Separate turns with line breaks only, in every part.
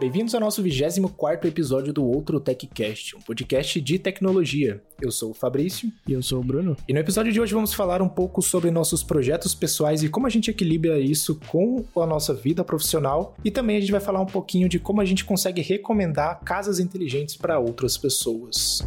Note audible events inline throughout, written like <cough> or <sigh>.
Bem-vindos ao nosso 24 episódio do Outro TechCast, um podcast de tecnologia. Eu sou o Fabrício.
E eu sou o Bruno.
E no episódio de hoje vamos falar um pouco sobre nossos projetos pessoais e como a gente equilibra isso com a nossa vida profissional. E também a gente vai falar um pouquinho de como a gente consegue recomendar casas inteligentes para outras pessoas.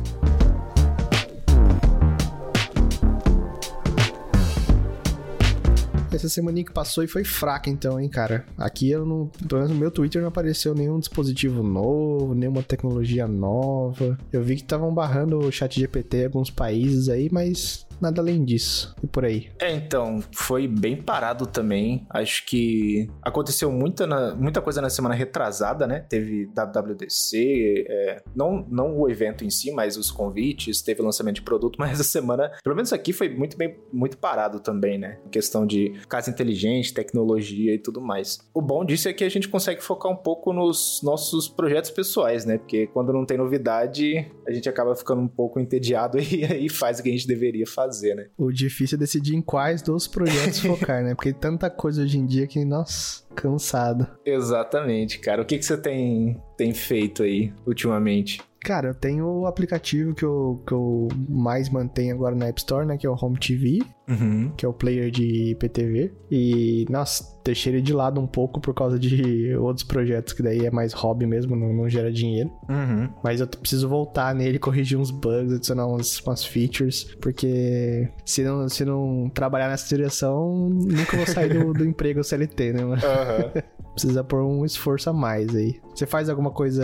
Essa semana que passou e foi fraca, então, hein, cara. Aqui eu não. Pelo menos no meu Twitter não apareceu nenhum dispositivo novo, nenhuma tecnologia nova. Eu vi que estavam barrando o chat GPT em alguns países aí, mas nada além disso. E por aí.
É, então, foi bem parado também. Acho que aconteceu muita, na, muita coisa na semana retrasada, né? Teve WWDC, é, não, não o evento em si, mas os convites, teve lançamento de produto, <laughs> mas essa semana, pelo menos aqui, foi muito bem muito parado também, né? Questão de casa inteligente, tecnologia e tudo mais. O bom disso é que a gente consegue focar um pouco nos nossos projetos pessoais, né? Porque quando não tem novidade, a gente acaba ficando um pouco entediado <laughs> e aí faz o que a gente deveria fazer fazer, né?
O difícil é decidir em quais dos projetos <laughs> focar, né? Porque tanta coisa hoje em dia que, nossa, cansado.
Exatamente, cara. O que, que você tem, tem feito aí ultimamente?
Cara, eu tenho o aplicativo que eu, que eu mais mantenho agora na App Store, né? Que é o Home TV, uhum. que é o player de IPTV. E, nossa, deixei ele de lado um pouco por causa de <laughs> outros projetos, que daí é mais hobby mesmo, não, não gera dinheiro. Uhum. Mas eu preciso voltar nele, corrigir uns bugs, adicionar umas, umas features, porque se não, se não trabalhar nessa direção, nunca vou sair do, <laughs> do emprego CLT, né, mano? Uhum. <laughs> Precisa pôr um esforço a mais aí. Você faz alguma coisa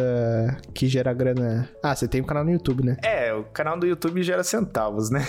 que gera grana? Ah, você tem um canal no YouTube, né?
É, o canal do YouTube gera centavos, né?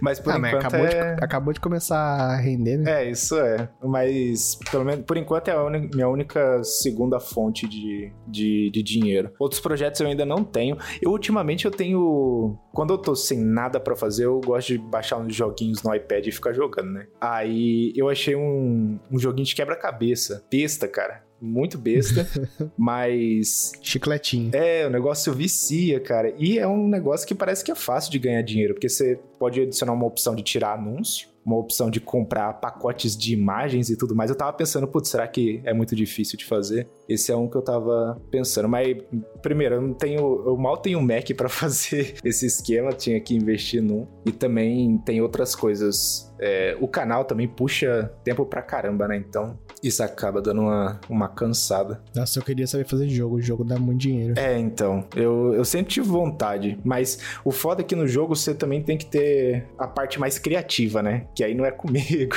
mas por ah, enquanto mas acabou, é... de, acabou de começar a render, né?
É, isso é. Mas, pelo menos, por enquanto é a un... minha única segunda fonte de, de, de dinheiro. Outros projetos eu ainda não tenho. Eu, ultimamente, eu tenho... Quando eu tô sem nada para fazer, eu gosto de baixar uns joguinhos no iPad e ficar jogando, né? Aí, eu achei um, um joguinho de quebra-cabeça. Besta, cara muito besta, <laughs> mas.
Chicletinho.
É, o negócio vicia, cara. E é um negócio que parece que é fácil de ganhar dinheiro, porque você pode adicionar uma opção de tirar anúncio uma opção de comprar pacotes de imagens e tudo mais. Eu tava pensando, putz, será que é muito difícil de fazer? Esse é um que eu tava pensando. Mas, primeiro, eu não tenho. Eu mal tenho um Mac para <laughs> fazer esse esquema, tinha que investir num. E também tem outras coisas. É, o canal também puxa tempo pra caramba, né? Então, isso acaba dando uma, uma cansada.
Nossa, eu queria saber fazer jogo. O jogo dá muito dinheiro.
É, então. Eu, eu sempre tive vontade. Mas o foda é que no jogo você também tem que ter a parte mais criativa, né? que aí não é <laughs> comigo.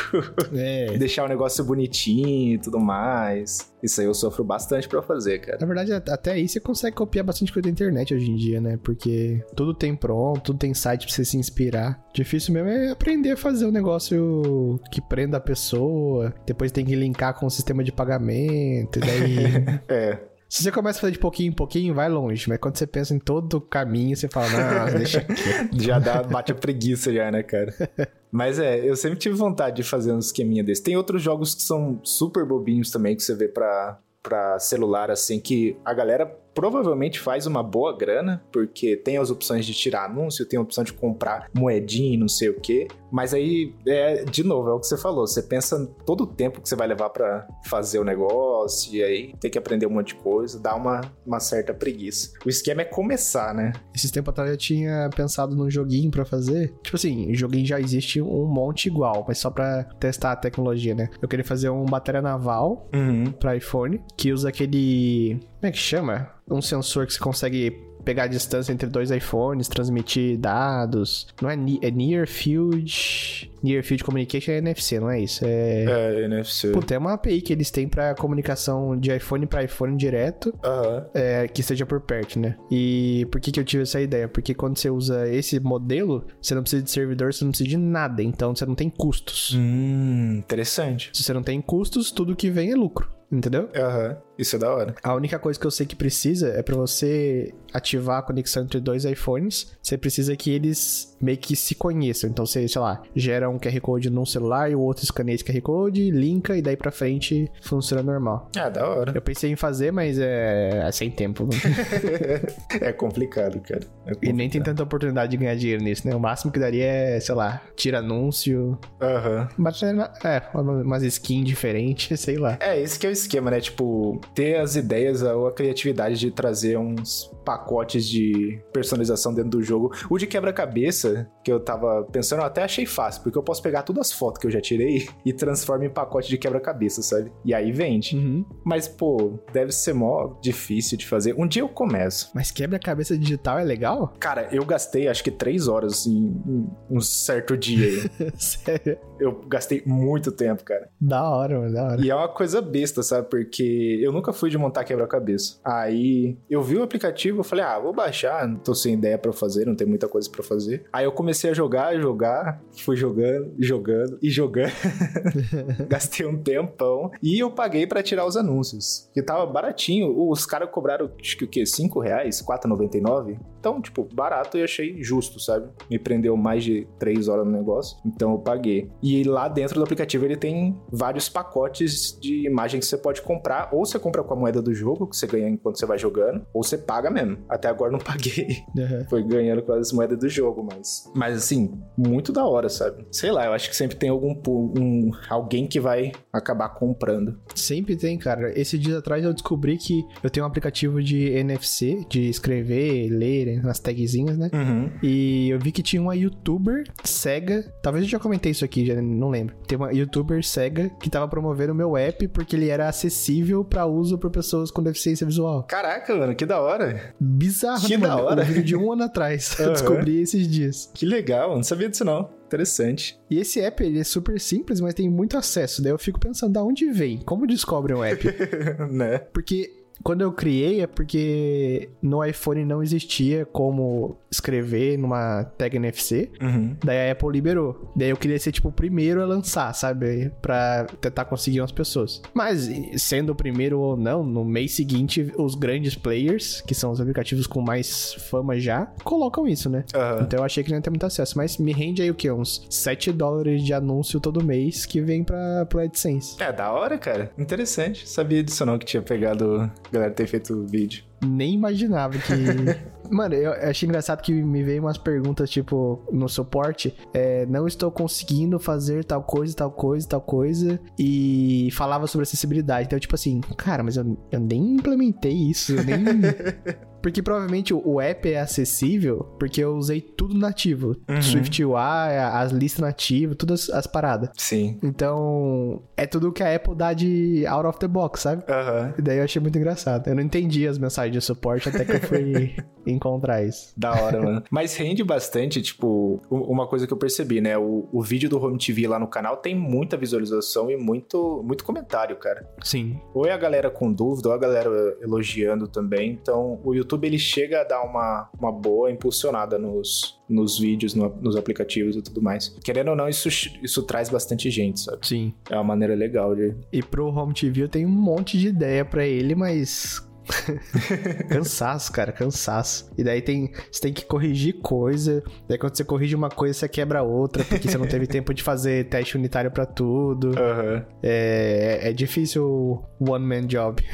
É. Deixar o negócio bonitinho e tudo mais. Isso aí eu sofro bastante para fazer, cara.
Na verdade, até aí você consegue copiar bastante coisa da internet hoje em dia, né? Porque tudo tem pronto, tudo tem site pra você se inspirar. Difícil mesmo é aprender a fazer um negócio que prenda a pessoa. Depois tem que linkar com o sistema de pagamento. E daí. <laughs>
é.
Se você começa a fazer de pouquinho em pouquinho, vai longe. Mas quando você pensa em todo o caminho, você fala, não, <laughs> deixa aqui.
já dá, bate a preguiça já, né, cara? <laughs> Mas é, eu sempre tive vontade de fazer um esqueminha desse. Tem outros jogos que são super bobinhos também, que você vê pra, pra celular, assim, que a galera provavelmente faz uma boa grana, porque tem as opções de tirar anúncio, tem a opção de comprar moedinha e não sei o que. Mas aí, é, de novo, é o que você falou. Você pensa todo o tempo que você vai levar para fazer o negócio, e aí tem que aprender um monte de coisa, dá uma, uma certa preguiça. O esquema é começar, né?
Esses tempos atrás eu tinha pensado num joguinho para fazer. Tipo assim, o joguinho já existe um monte igual, mas só para testar a tecnologia, né? Eu queria fazer um bateria naval uhum. para iPhone, que usa aquele. Como é que chama? Um sensor que você consegue pegar a distância entre dois iPhones, transmitir dados. Não é, é Near Field. Near Field Communication é NFC, não é isso?
É, é NFC.
Puta, é uma API que eles têm pra comunicação de iPhone para iPhone direto,
uhum.
é, que seja por perto, né? E por que, que eu tive essa ideia? Porque quando você usa esse modelo, você não precisa de servidor, você não precisa de nada, então você não tem custos.
Hum, interessante.
Se você não tem custos, tudo que vem é lucro entendeu?
Aham. Uhum. Isso é da hora.
A única coisa que eu sei que precisa é para você ativar a conexão entre dois iPhones, você precisa que eles meio que se conheçam. Então você, sei lá, gera um QR Code num celular e o outro escaneia esse QR Code, linka e daí pra frente funciona normal.
Ah, da hora.
Eu pensei em fazer, mas é, é sem tempo. <laughs>
é complicado, cara. É complicado.
E nem tem tanta oportunidade de ganhar dinheiro nisso, né? O máximo que daria é, sei lá, tira anúncio.
Aham.
Uhum. É, umas skins diferentes, <laughs> sei lá.
É, esse que é o esquema, né? Tipo, ter as ideias ou a criatividade de trazer uns pacotes de personalização dentro do jogo. O de quebra-cabeça, que eu tava pensando, eu até achei fácil, porque eu posso pegar todas as fotos que eu já tirei <laughs> e transformar em pacote de quebra-cabeça, sabe? E aí vende.
Uhum.
Mas, pô, deve ser mó difícil de fazer. Um dia eu começo.
Mas quebra-cabeça digital é legal? <laughs>
Cara, eu gastei acho que três horas em, em um certo dia. <laughs>
Sério?
Eu gastei muito tempo, cara.
Da hora, mano, da hora.
E é uma coisa besta, sabe? Porque eu nunca fui de montar quebra-cabeça. Aí eu vi o aplicativo, eu falei, ah, vou baixar, não tô sem ideia para fazer, não tem muita coisa para fazer. Aí eu comecei a jogar, jogar, fui jogando, jogando e jogando. <laughs> Gastei um tempão e eu paguei para tirar os anúncios, que tava baratinho. Os caras cobraram, acho que o quê? 5 reais? 4,99? Então, tipo, barato e achei justo, sabe? Me prendeu mais de 3 horas no negócio, então eu paguei. E lá dentro do aplicativo ele tem vários pacotes de imagem que você pode comprar, ou você compra com a moeda do jogo, que você ganha enquanto você vai jogando, ou você paga mesmo. Até agora não <laughs> paguei.
Uhum.
Foi ganhando com as moedas do jogo, mas. Mas assim, muito da hora, sabe? Sei lá, eu acho que sempre tem algum um, alguém que vai acabar comprando.
Sempre tem, cara. Esse dia atrás eu descobri que eu tenho um aplicativo de NFC, de escrever, ler nas tagzinhas, né?
Uhum.
E eu vi que tinha uma youtuber cega. Talvez eu já comentei isso aqui, já não lembro. Tem uma youtuber cega que tava promovendo o meu app porque ele era acessível para uso por pessoas com deficiência visual.
Caraca, mano, que da hora.
Bizarro,
que
né,
da
mano?
hora.
Um vídeo de um ano atrás.
Uhum. <laughs>
Eu descobri esses dias.
Que legal, não sabia disso não. Interessante.
E esse app, ele é super simples, mas tem muito acesso. Daí eu fico pensando, da onde vem? Como descobre um app? <laughs>
né?
Porque quando eu criei é porque no iPhone não existia como escrever numa tag NFC.
Uhum.
Daí a Apple liberou. Daí eu queria ser, tipo, o primeiro a lançar, sabe? Pra tentar conseguir umas pessoas. Mas, sendo o primeiro ou não, no mês seguinte, os grandes players, que são os aplicativos com mais fama já, colocam isso, né?
Uhum.
Então eu achei que não ia ter muito acesso. Mas me rende aí o quê? Uns 7 dólares de anúncio todo mês que vem pra, pro AdSense.
É, da hora, cara. Interessante. Sabia disso não, que tinha pegado galera ter feito o vídeo.
Nem imaginava que. <laughs> Mano, eu achei engraçado que me veio umas perguntas, tipo, no suporte. É, não estou conseguindo fazer tal coisa, tal coisa, tal coisa. E falava sobre acessibilidade. Então, tipo assim, cara, mas eu, eu nem implementei isso. Eu nem. <laughs> Porque provavelmente o app é acessível porque eu usei tudo nativo.
Uhum.
Swift UI, as listas nativas, todas as paradas.
Sim.
Então, é tudo que a Apple dá de out of the box, sabe?
Aham.
E daí eu achei muito engraçado. Eu não entendi as mensagens de suporte até que eu fui <laughs> encontrar isso.
Da hora, mano. Mas rende bastante, tipo, uma coisa que eu percebi, né? O, o vídeo do Home TV lá no canal tem muita visualização e muito, muito comentário, cara.
Sim.
Ou é a galera com dúvida, ou a galera elogiando também. Então, o YouTube ele chega a dar uma, uma boa impulsionada nos, nos vídeos, no- nos aplicativos e tudo mais. Querendo ou não, isso, isso traz bastante gente, sabe?
Sim.
É uma maneira legal de.
E pro Home TV eu tenho um monte de ideia pra ele, mas. <laughs> cansaço, cara, cansaço. E daí tem. Você tem que corrigir coisa. Daí quando você corrige uma coisa, você quebra outra, porque você não teve <laughs> tempo de fazer teste unitário pra tudo.
Aham.
É, é difícil o one man job. <laughs>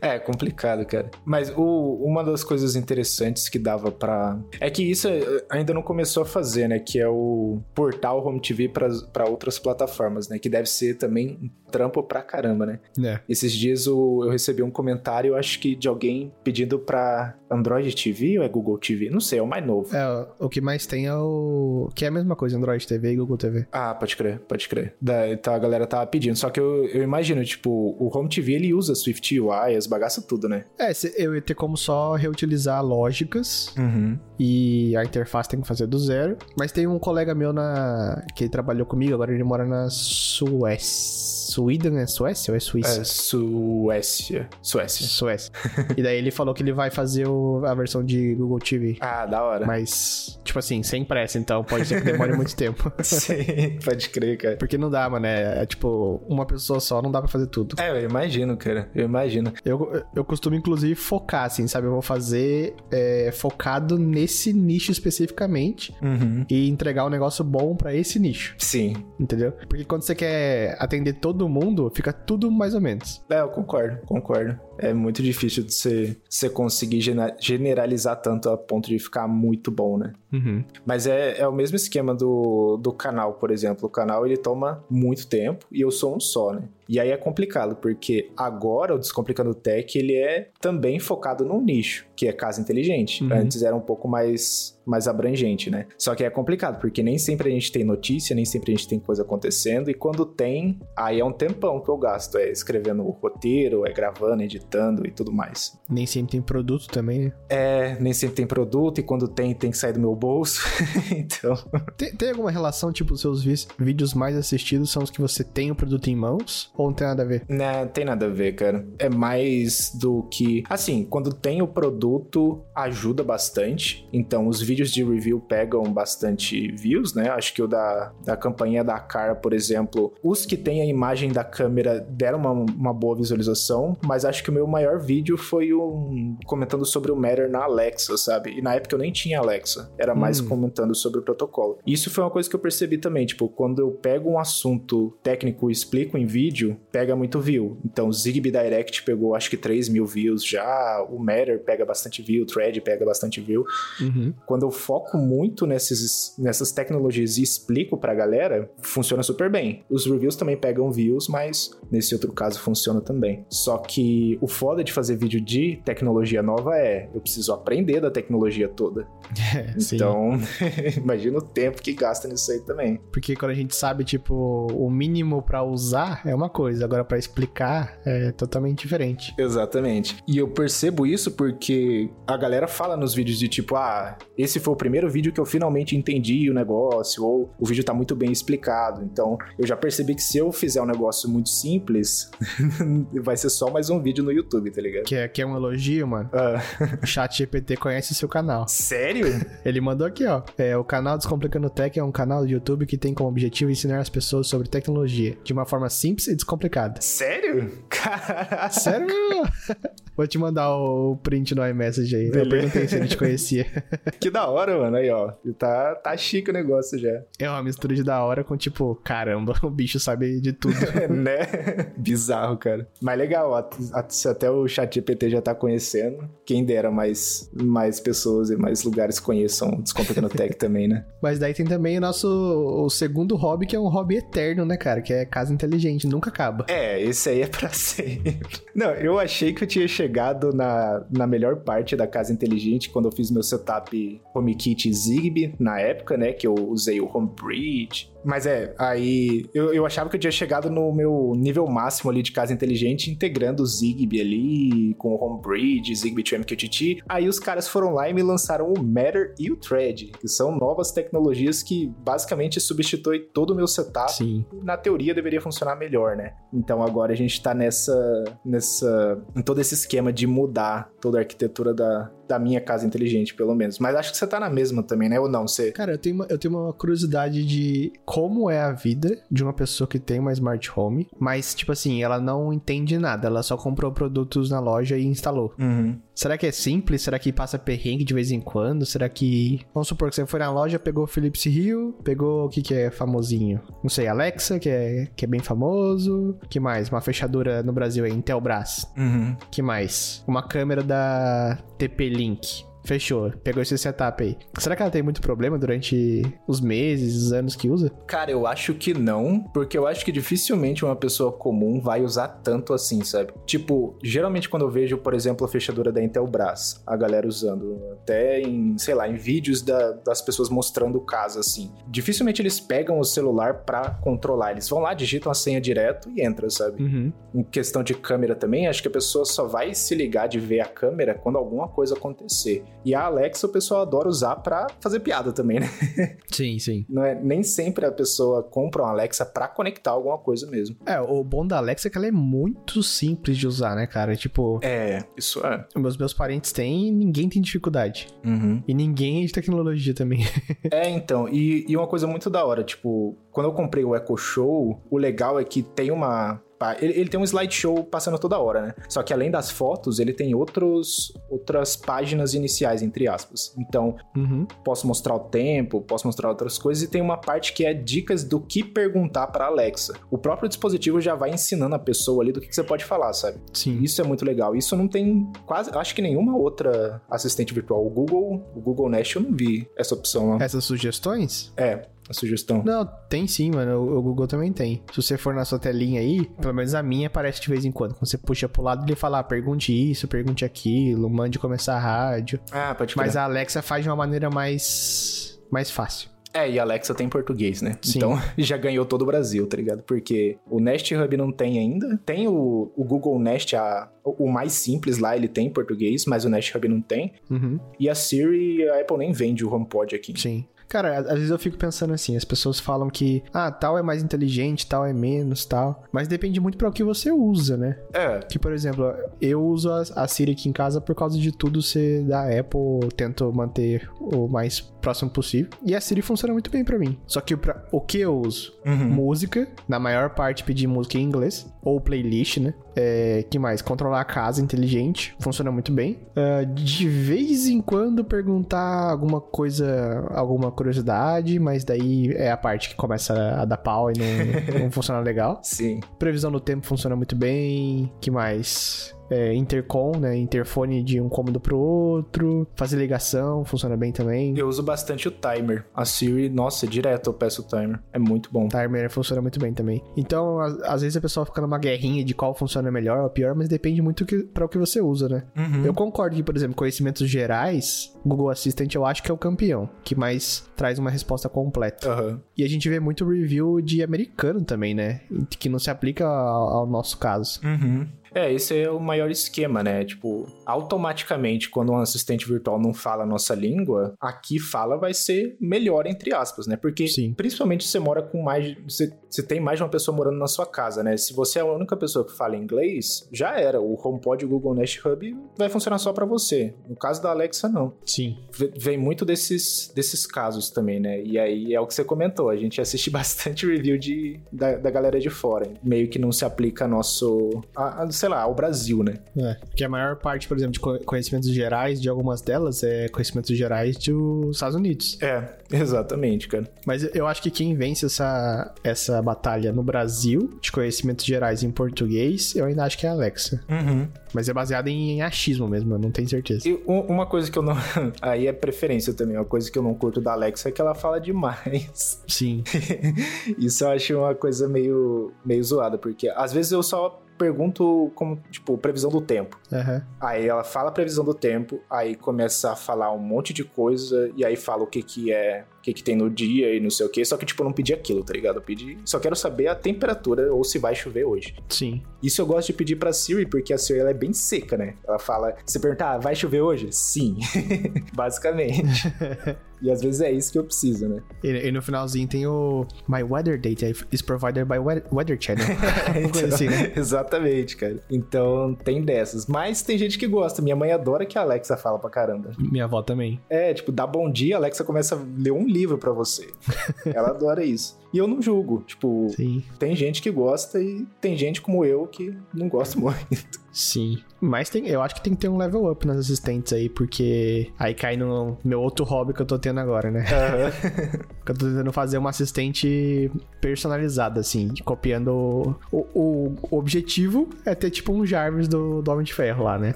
É, complicado, cara. Mas o, uma das coisas interessantes que dava pra. É que isso ainda não começou a fazer, né? Que é o portal Home TV pra pra outras plataformas, né? Que deve ser também um trampo pra caramba, né?
É.
Esses dias o- eu recebi um comentário, acho que de alguém pedindo pra Android TV ou é Google TV? Não sei, é o mais novo.
É, o que mais tem é o. Que é a mesma coisa, Android TV e Google TV.
Ah, pode crer, pode crer. Da, então a galera tava pedindo. Só que eu, eu imagino, tipo, o Home TV ele usa Swift UI, as bagaças tudo, né?
É, eu ia ter como só reutilizar lógicas
Uhum.
e a interface tem que fazer do zero. Mas tem um colega meu na que trabalhou comigo, agora ele mora na Suécia. Suída, né? Suécia ou é Suíça?
É, Suécia. Suécia.
Suécia. reais. e daí ele falou que ele vai fazer o, a versão de Google TV.
Ah, da hora.
Mas, tipo assim, sem pressa, então pode ser que demore muito tempo. <laughs>
Sim, pode crer, cara.
Porque não dá, mano. É, é, tipo, uma pessoa só não dá pra fazer tudo.
É, eu imagino, cara. Eu imagino.
Eu, eu costumo, inclusive, focar, assim, sabe? Eu vou fazer é, focado nesse nicho especificamente uhum. e entregar um negócio bom para esse nicho.
Sim.
Entendeu? Porque quando você quer atender todo mundo, fica tudo mais ou menos.
É, eu concordo, concordo. É muito difícil de você, você conseguir generalizar tanto a ponto de ficar muito bom, né? Uhum. Mas é, é o mesmo esquema do, do canal, por exemplo. O canal ele toma muito tempo e eu sou um só, né? E aí é complicado, porque agora o Descomplicando Tech ele é também focado num nicho, que é casa inteligente. Uhum. Antes era um pouco mais mais abrangente, né? Só que é complicado, porque nem sempre a gente tem notícia, nem sempre a gente tem coisa acontecendo, e quando tem, aí é um tempão que eu gasto, é escrevendo o roteiro, é gravando, editando e tudo mais.
Nem sempre tem produto também, né?
É, nem sempre tem produto, e quando tem, tem que sair do meu bolso, <laughs> então...
Tem, tem, alguma relação, tipo, os seus vídeos mais assistidos são os que você tem o produto em mãos, ou não tem nada a ver?
Não, tem nada a ver, cara. É mais do que... Assim, quando tem o produto, ajuda bastante, então os vídeos de review pegam bastante views, né? Acho que o da, da campanha da Cara, por exemplo, os que têm a imagem da câmera deram uma, uma boa visualização, mas acho que o meu maior vídeo foi um comentando sobre o Matter na Alexa, sabe? E na época eu nem tinha Alexa, era mais hum. comentando sobre o protocolo. Isso foi uma coisa que eu percebi também, tipo, quando eu pego um assunto técnico e explico em vídeo, pega muito view. Então, o Zigbee Direct pegou acho que 3 mil views já, o Matter pega bastante view, o Thread pega bastante view. Uhum. Quando eu foco muito nessas, nessas tecnologias e explico pra galera, funciona super bem. Os reviews também pegam views, mas nesse outro caso funciona também. Só que o foda de fazer vídeo de tecnologia nova é, eu preciso aprender da tecnologia toda. É, então, <laughs> imagina o tempo que gasta nisso aí também.
Porque quando a gente sabe, tipo, o mínimo para usar é uma coisa, agora para explicar é totalmente diferente.
Exatamente. E eu percebo isso porque a galera fala nos vídeos de tipo, ah, esse esse foi o primeiro vídeo que eu finalmente entendi o negócio, ou o vídeo tá muito bem explicado. Então, eu já percebi que se eu fizer um negócio muito simples, <laughs> vai ser só mais um vídeo no YouTube, tá ligado?
Que é, que é um elogio, mano. Uh. O chat GPT conhece o seu canal.
Sério?
Ele mandou aqui, ó. É, o canal Descomplicando Tech é um canal de YouTube que tem como objetivo ensinar as pessoas sobre tecnologia de uma forma simples e descomplicada.
Sério?
Caraca. Sério? <laughs> Vou te mandar o print no iMessage aí. Beleza. Eu perguntei se ele te conhecia. <laughs>
que da hora, mano. Aí, ó. Tá, tá chique o negócio já.
É uma mistura de da hora com, tipo, caramba, <laughs> o bicho sabe de tudo. <laughs>
né? Bizarro, cara. Mas legal, se até o chat GPT já tá conhecendo, quem dera mais, mais pessoas e mais lugares conheçam o Descomplicando Tech também, né?
Mas daí tem também o nosso o segundo hobby, que é um hobby eterno, né, cara? Que é casa inteligente, nunca acaba.
É, esse aí é pra sempre. Não, eu achei que eu tinha chegado chegado na, na melhor parte da casa inteligente quando eu fiz meu setup HomeKit Zigbee na época, né? Que eu usei o HomeBridge, mas é, aí eu, eu achava que eu tinha chegado no meu nível máximo ali de casa inteligente, integrando o Zigbee ali com o Homebridge, Zigbee to MQTT. Aí os caras foram lá e me lançaram o Matter e o Thread, que são novas tecnologias que basicamente substituem todo o meu setup.
Sim.
Na teoria deveria funcionar melhor, né? Então agora a gente tá nessa, nessa, em todo esse esquema de mudar toda a arquitetura da, da minha casa inteligente, pelo menos. Mas acho que você tá na mesma também, né? Ou não? Você...
Cara, eu tenho, uma, eu tenho uma curiosidade de como é a vida de uma pessoa que tem uma smart home, mas, tipo assim, ela não entende nada, ela só comprou produtos na loja e instalou.
Uhum.
Será que é simples? Será que passa perrengue de vez em quando? Será que. Vamos supor que você foi na loja, pegou Philips Hue, pegou o que, que é famosinho? Não sei, Alexa, que é, que é bem famoso. que mais? Uma fechadura no Brasil é Intelbras.
Uhum.
que mais? Uma câmera da TP-Link. Fechou. Pegou esse setup aí. Será que ela tem muito problema durante os meses, os anos que usa?
Cara, eu acho que não, porque eu acho que dificilmente uma pessoa comum vai usar tanto assim, sabe? Tipo, geralmente quando eu vejo, por exemplo, a fechadura da Intelbras, a galera usando, até em, sei lá, em vídeos da, das pessoas mostrando o caso assim, dificilmente eles pegam o celular para controlar. Eles vão lá, digitam a senha direto e entram, sabe?
Uhum.
Em questão de câmera também, acho que a pessoa só vai se ligar de ver a câmera quando alguma coisa acontecer. E a Alexa o pessoal adora usar para fazer piada também, né? <laughs>
Sim, sim.
Não é, nem sempre a pessoa compra uma Alexa para conectar alguma coisa mesmo.
É, o bom da Alexa é que ela é muito simples de usar, né, cara? Tipo.
É, isso é.
Meus, meus parentes têm e ninguém tem dificuldade. Uhum. E ninguém é de tecnologia também. <laughs>
é, então. E, e uma coisa muito da hora, tipo, quando eu comprei o Echo Show, o legal é que tem uma ele, ele, tem um slideshow passando toda hora, né? Só que além das fotos, ele tem outros, outras páginas iniciais, entre aspas. Então, uhum. posso mostrar o tempo, posso mostrar outras coisas, e tem uma parte que é dicas do que perguntar para Alexa. O próprio dispositivo já vai ensinando a pessoa ali do que, que, você pode falar, sabe?
Sim.
Isso é muito legal. Isso não tem quase, acho que nenhuma outra assistente virtual. O Google, o Google Nest eu não vi essa opção.
Essas sugestões?
É, a sugestão?
Não, tem sim, mano. O, Google também tem. Se você for na sua telinha aí, pelo menos a minha aparece de vez em quando. Quando você puxa pro lado, ele fala, ah, pergunte isso, pergunte aquilo, mande começar a rádio.
Ah, pode crer.
Mas a Alexa faz de uma maneira mais, mais fácil.
É, e a Alexa tem português, né? Sim. Então <laughs> já ganhou todo o Brasil, tá ligado? Porque o Nest Hub não tem ainda. Tem o, o Google Nest, a, o mais simples lá, ele tem português, mas o Nest Hub não tem. Uhum. E a Siri, a Apple nem vende o HomePod aqui.
Sim. Cara, às vezes eu fico pensando assim, as pessoas falam que, ah, tal é mais inteligente, tal é menos, tal. Mas depende muito para o que você usa, né?
É.
Que, por exemplo, eu uso a, a Siri aqui em casa por causa de tudo ser da Apple, tento manter o mais próximo possível. E a Siri funciona muito bem para mim. Só que pra, o que eu uso? Uhum. Música, na maior parte pedir música em inglês, ou playlist, né? É, que mais? Controlar a casa inteligente, funciona muito bem. Uh, de vez em quando perguntar alguma coisa, alguma curiosidade, mas daí é a parte que começa a dar pau e não, <laughs> não funciona legal.
Sim.
Previsão do tempo funciona muito bem. que mais? É, intercom, né? Interfone de um cômodo pro outro. Fazer ligação, funciona bem também.
Eu uso bastante o timer. A Siri, nossa, direto eu peço o timer. É muito bom. O
timer funciona muito bem também. Então, às, às vezes a pessoa fica numa guerrinha de qual funciona melhor ou pior, mas depende muito que, para o que você usa, né? Uhum. Eu concordo que, por exemplo, conhecimentos gerais, Google Assistant eu acho que é o campeão, que mais traz uma resposta completa. Uhum. E a gente vê muito review de americano também, né? Que não se aplica ao, ao nosso caso.
Uhum. É, esse é o maior esquema, né? Tipo, automaticamente, quando um assistente virtual não fala a nossa língua, aqui fala vai ser melhor, entre aspas, né? Porque, Sim. principalmente, se você mora com mais. Você, você tem mais de uma pessoa morando na sua casa, né? Se você é a única pessoa que fala inglês, já era. O HomePod e o Google Nest Hub vai funcionar só para você. No caso da Alexa, não.
Sim.
V vem muito desses, desses casos também, né? E aí é o que você comentou. A gente assiste <laughs> bastante review de, da, da galera de fora. Meio que não se aplica a nosso. A, a, sei lá, ao Brasil, né?
É, porque a maior parte, por exemplo, de conhecimentos gerais de algumas delas é conhecimentos gerais dos Estados Unidos.
É, exatamente, cara.
Mas eu acho que quem vence essa, essa batalha no Brasil, de conhecimentos gerais em português, eu ainda acho que é a Alexa.
Uhum.
Mas é baseado em achismo mesmo, eu não tenho certeza.
E uma coisa que eu não. <laughs> Aí é preferência também. Uma coisa que eu não curto da Alexa é que ela fala demais.
Sim. <laughs>
Isso eu acho uma coisa meio, meio zoada, porque às vezes eu só pergunto como, tipo, previsão do tempo.
Uhum.
Aí ela fala a previsão do tempo, aí começa a falar um monte de coisa, e aí fala o que que é, que que tem no dia e não sei o que. Só que, tipo, eu não pedi aquilo, tá ligado? Eu pedi, só quero saber a temperatura ou se vai chover hoje.
Sim.
Isso eu gosto de pedir pra Siri, porque a Siri ela é bem seca, né? Ela fala, você perguntar, ah, vai chover hoje? Sim. <laughs> Basicamente. <laughs> E às vezes é isso que eu preciso, né?
E, e no finalzinho tem o My Weather Data is provided by Weather Channel. <laughs>
então, assim, né? Exatamente, cara. Então tem dessas. Mas tem gente que gosta. Minha mãe adora que a Alexa fala pra caramba.
Minha avó também.
É, tipo, dá bom dia, a Alexa começa a ler um livro para você. <laughs> Ela adora isso. E eu não julgo. Tipo,
Sim.
tem gente que gosta e tem gente como eu que não gosta <laughs> muito.
Sim. Mas tem, eu acho que tem que ter um level up nas assistentes aí, porque aí cai no meu outro hobby que eu tô tendo agora, né? Uhum. <laughs> eu tô tentando fazer uma assistente personalizada, assim, copiando. O, o, o, objetivo é ter tipo um Jarvis do, do Homem de Ferro lá, né?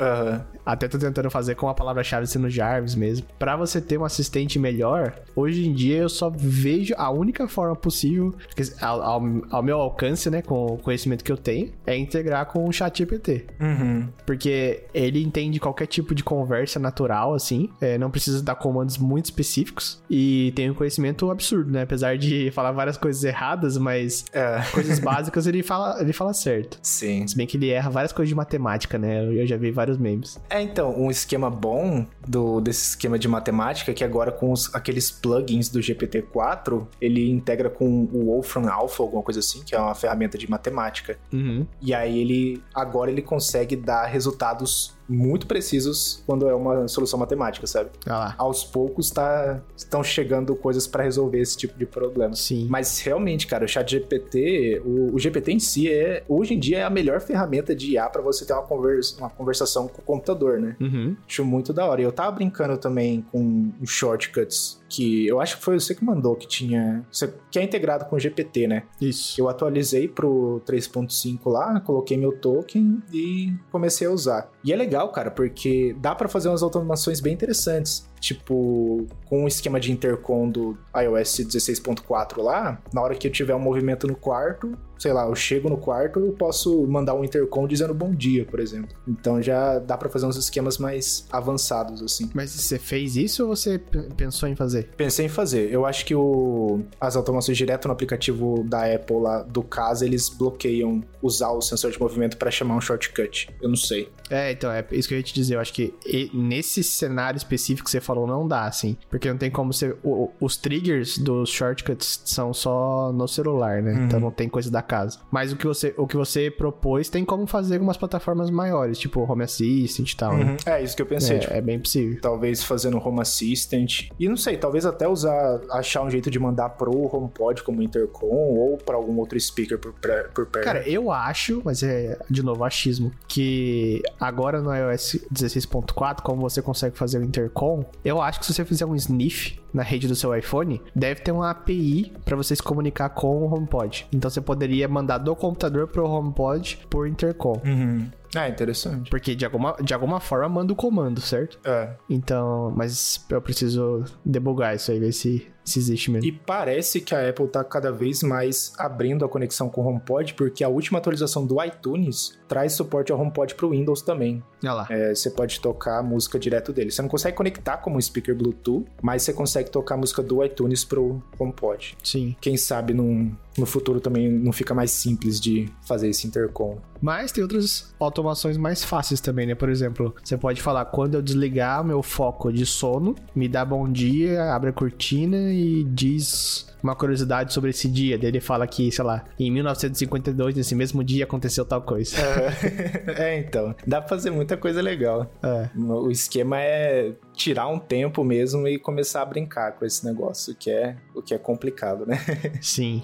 Uhum.
Até tô tentando fazer com a palavra-chave sendo Jarvis mesmo. Para você ter um assistente melhor, hoje em dia eu só vejo a única forma possível, ao, ao, ao meu alcance, né, com o conhecimento que eu tenho, é integrar com o chat GPT.
Uhum.
Uhum. Porque ele entende qualquer tipo de conversa natural, assim. É, não precisa dar comandos muito específicos. E tem um conhecimento absurdo, né? Apesar de falar várias coisas erradas, mas é. coisas básicas ele fala, ele fala certo.
Sim.
Se bem que ele erra várias coisas de matemática, né? Eu já vi vários memes.
É, então, um esquema bom do, desse esquema de matemática é que agora com os, aqueles plugins do GPT-4, ele integra com o Wolfram Alpha, alguma coisa assim, que é uma ferramenta de matemática.
Uhum.
E aí ele, agora ele consegue dar resultados muito precisos quando é uma solução matemática, sabe?
Ah
Aos poucos tá, estão chegando coisas para resolver esse tipo de problema.
Sim.
Mas realmente, cara, o chat GPT, o, o GPT em si é, hoje em dia é a melhor ferramenta de IA para você ter uma, conversa, uma conversação com o computador, né?
Uhum.
Acho muito da hora. E eu tava brincando também com shortcuts que eu acho que foi você que mandou que tinha, que é integrado com o GPT, né?
Isso.
Eu atualizei pro 3.5 lá, coloquei meu token e comecei a usar. E é legal, cara, porque dá para fazer umas automações bem interessantes. Tipo, com o esquema de intercom do iOS 16.4 lá, na hora que eu tiver um movimento no quarto, sei lá, eu chego no quarto, eu posso mandar um intercom dizendo bom dia, por exemplo. Então já dá para fazer uns esquemas mais avançados, assim.
Mas você fez isso ou você pensou em fazer?
Pensei em fazer. Eu acho que o... as automações direto no aplicativo da Apple lá do caso, eles bloqueiam usar o sensor de movimento para chamar um shortcut. Eu não sei.
É, então, é isso que eu ia te dizer. Eu acho que nesse cenário específico que você falou, não dá, assim. Porque não tem como você. Os triggers dos shortcuts são só no celular, né? Uhum. Então não tem coisa da casa. Mas o que você, o que você propôs tem como fazer algumas plataformas maiores, tipo Home Assistant e tal. Né? Uhum. Né?
É, isso que eu pensei.
É,
tipo,
é bem possível.
Talvez fazendo Home Assistant. E não sei, talvez até usar, achar um jeito de mandar pro HomePod como intercom ou para algum outro speaker por, por perto.
Cara, eu acho, mas é de novo achismo, que agora no iOS 16.4, como você consegue fazer o intercom, eu acho que se você fizer um sniff na rede do seu iPhone, deve ter uma API para você se comunicar com o HomePod. Então você poderia mandar do computador pro HomePod por intercom.
Uhum. Ah, interessante.
Porque de alguma, de alguma forma manda o comando, certo?
É.
Então, mas eu preciso debugar isso aí, ver se, se existe mesmo.
E parece que a Apple tá cada vez mais abrindo a conexão com o HomePod, porque a última atualização do iTunes traz suporte ao HomePod pro Windows também.
Olha lá.
É, você pode tocar a música direto dele. Você não consegue conectar como um speaker Bluetooth, mas você consegue tocar a música do iTunes pro HomePod.
Sim.
Quem sabe num, no futuro também não fica mais simples de fazer esse intercom.
Mas tem outras automações mais fáceis também, né? Por exemplo, você pode falar quando eu desligar meu foco de sono, me dá bom dia, abre a cortina e diz uma curiosidade sobre esse dia. Daí ele fala que, sei lá, em 1952, nesse mesmo dia, aconteceu tal coisa.
É, <laughs> é então. Dá pra fazer muita coisa legal.
É.
O esquema é tirar um tempo mesmo e começar a brincar com esse negócio, que é o que é complicado, né? <laughs>
Sim.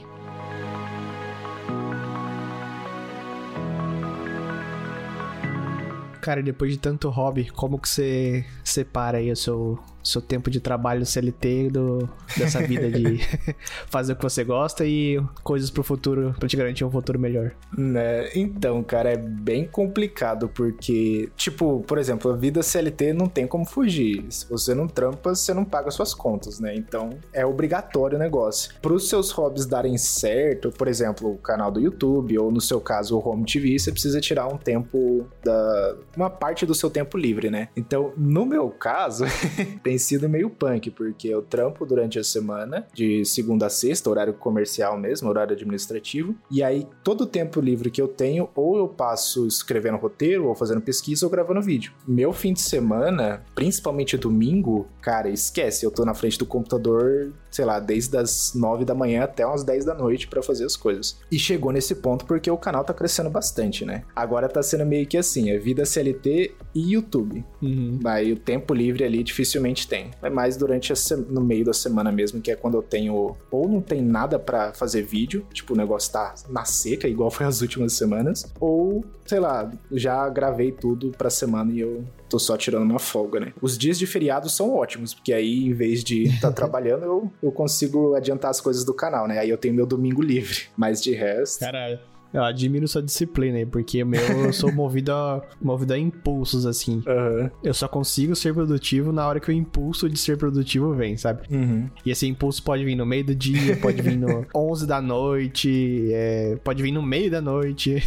Cara, depois de tanto hobby, como que você separa aí o seu seu tempo de trabalho CLT do, dessa vida de <laughs> fazer o que você gosta e coisas pro futuro, pra te garantir um futuro melhor.
Né? Então, cara, é bem complicado porque, tipo, por exemplo, a vida CLT não tem como fugir. Se você não trampa, você não paga suas contas, né? Então, é obrigatório o negócio. Para os seus hobbies darem certo, por exemplo, o canal do YouTube ou no seu caso o Home TV, você precisa tirar um tempo da uma parte do seu tempo livre, né? Então, no meu caso, <laughs> tem tem sido meio punk, porque eu trampo durante a semana, de segunda a sexta, horário comercial mesmo, horário administrativo, e aí todo o tempo livre que eu tenho, ou eu passo escrevendo roteiro, ou fazendo pesquisa, ou gravando vídeo. Meu fim de semana, principalmente domingo, cara, esquece, eu tô na frente do computador sei lá, desde as 9 da manhã até umas 10 da noite para fazer as coisas. E chegou nesse ponto porque o canal tá crescendo bastante, né? Agora tá sendo meio que assim, é vida CLT e YouTube.
Uhum.
Aí o tempo livre ali dificilmente tem. É mais durante a no meio da semana mesmo, que é quando eu tenho ou não tem nada para fazer vídeo, tipo o negócio tá na seca, igual <laughs> foi as últimas semanas, ou sei lá, já gravei tudo pra semana e eu tô só tirando uma folga, né? Os dias de feriado são ótimos, porque aí, em vez de estar tá <laughs> trabalhando, eu, eu consigo adiantar as coisas do canal, né? Aí eu tenho meu domingo livre. Mas de resto.
Caralho. Eu admiro sua disciplina aí, porque meu, eu sou movido a, <laughs> movido a impulsos, assim. Uhum. Eu só consigo ser produtivo na hora que o impulso de ser produtivo vem, sabe? Uhum. E esse impulso pode vir no meio do dia, pode vir no <laughs> 11 da noite, é, pode vir no meio da noite.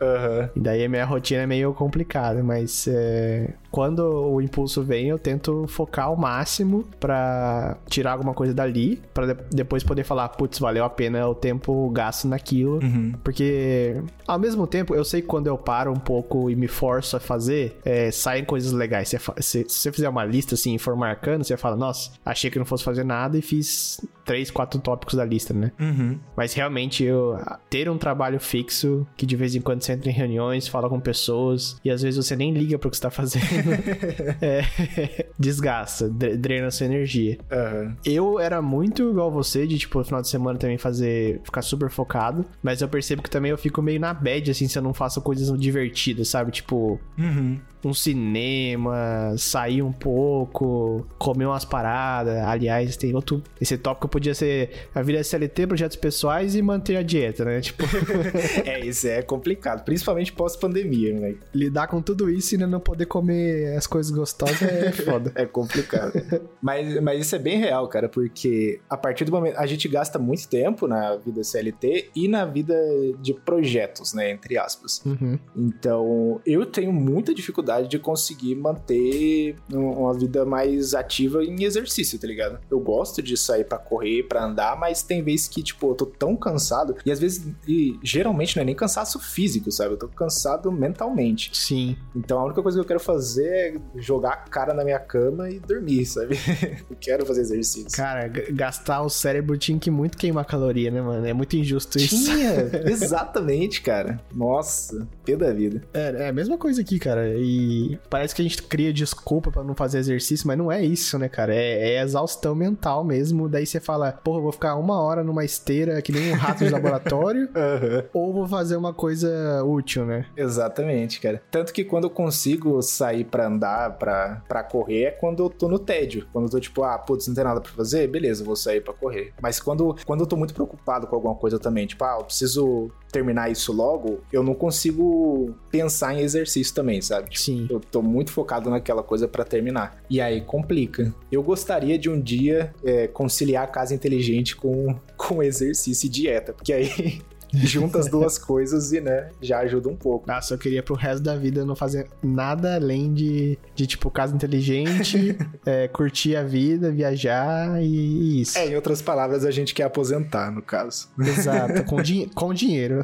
Uhum. <laughs> E daí a minha rotina é meio complicada, mas é, quando o impulso vem, eu tento focar ao máximo para tirar alguma coisa dali, para de depois poder falar, putz, valeu a pena o tempo gasto naquilo. Uhum. Porque, ao mesmo tempo, eu sei que quando eu paro um pouco e me forço a fazer, é, saem coisas legais. Se, se, se, você fizer uma lista assim, for marcando, você fala, nossa, achei que não fosse fazer nada e fiz três, quatro tópicos da lista, né? Uhum. Mas realmente, eu ter um trabalho fixo, que de vez em quando você entra em reuniões, fala com pessoas, e às vezes você nem liga pro que você tá fazendo. <laughs> é, <laughs> desgasta, drena sua energia. Uhum. Eu era muito igual você, de tipo, no final de semana também fazer, ficar super focado, mas eu percebo que também eu fico meio na bad, assim, se eu não faço coisas divertidas, sabe? Tipo, uhum um cinema, sair um pouco, comer umas paradas. Aliás, tem outro. Esse tópico podia ser a vida SLT, projetos pessoais e manter a dieta, né? Tipo. <laughs>
é, isso é complicado, principalmente pós-pandemia, né?
Lidar com tudo isso e ainda não poder comer as coisas gostosas é <laughs> foda.
é complicado. mas, mas isso é bem real, cara, porque a partir do momento. A gente gasta muito tempo na vida CLT e na vida de projetos, né? Entre aspas. Uhum. Então, eu tenho muita dificuldade dificuldade de conseguir manter uma vida mais ativa em exercício, tá ligado? Eu gosto de sair para correr, para andar, mas tem vezes que, tipo, eu tô tão cansado, e às vezes, e geralmente não é nem cansaço físico, sabe? Eu tô cansado mentalmente.
Sim.
Então a única coisa que eu quero fazer é jogar a cara na minha cama e dormir, sabe? <laughs> eu quero fazer exercício.
Cara, gastar o cérebro tinha que muito queimar caloria, né, mano? É muito injusto isso.
Tinha, <laughs> exatamente, cara. Nossa, pé da vida.
É, é a mesma coisa aqui, cara. E parece que a gente cria desculpa para não fazer exercício, mas não é isso, né, cara? É, é exaustão mental mesmo. Daí você fala, porra, vou ficar uma hora numa esteira que nem um rato de <laughs> laboratório, uhum. ou vou fazer uma coisa útil, né?
Exatamente, cara. Tanto que quando eu consigo sair para andar, para correr, é quando eu tô no tédio. Quando eu tô tipo, ah, putz, não tem nada pra fazer, beleza, vou sair para correr. Mas quando, quando eu tô muito preocupado com alguma coisa também, tipo, ah, eu preciso terminar isso logo, eu não consigo pensar em exercício também, sabe? Tipo,
Sim.
Eu tô muito focado naquela coisa para terminar. E aí complica. Eu gostaria de um dia é, conciliar a casa inteligente com, <laughs> com exercício e dieta, porque aí <laughs> junta as duas <laughs> coisas e, né, já ajuda um pouco.
Nossa, eu queria pro resto da vida não fazer nada além de, de tipo, casa inteligente, é, curtir a vida, viajar e, isso.
É, em outras palavras, a gente quer aposentar, no caso.
Exato, com, di com dinheiro.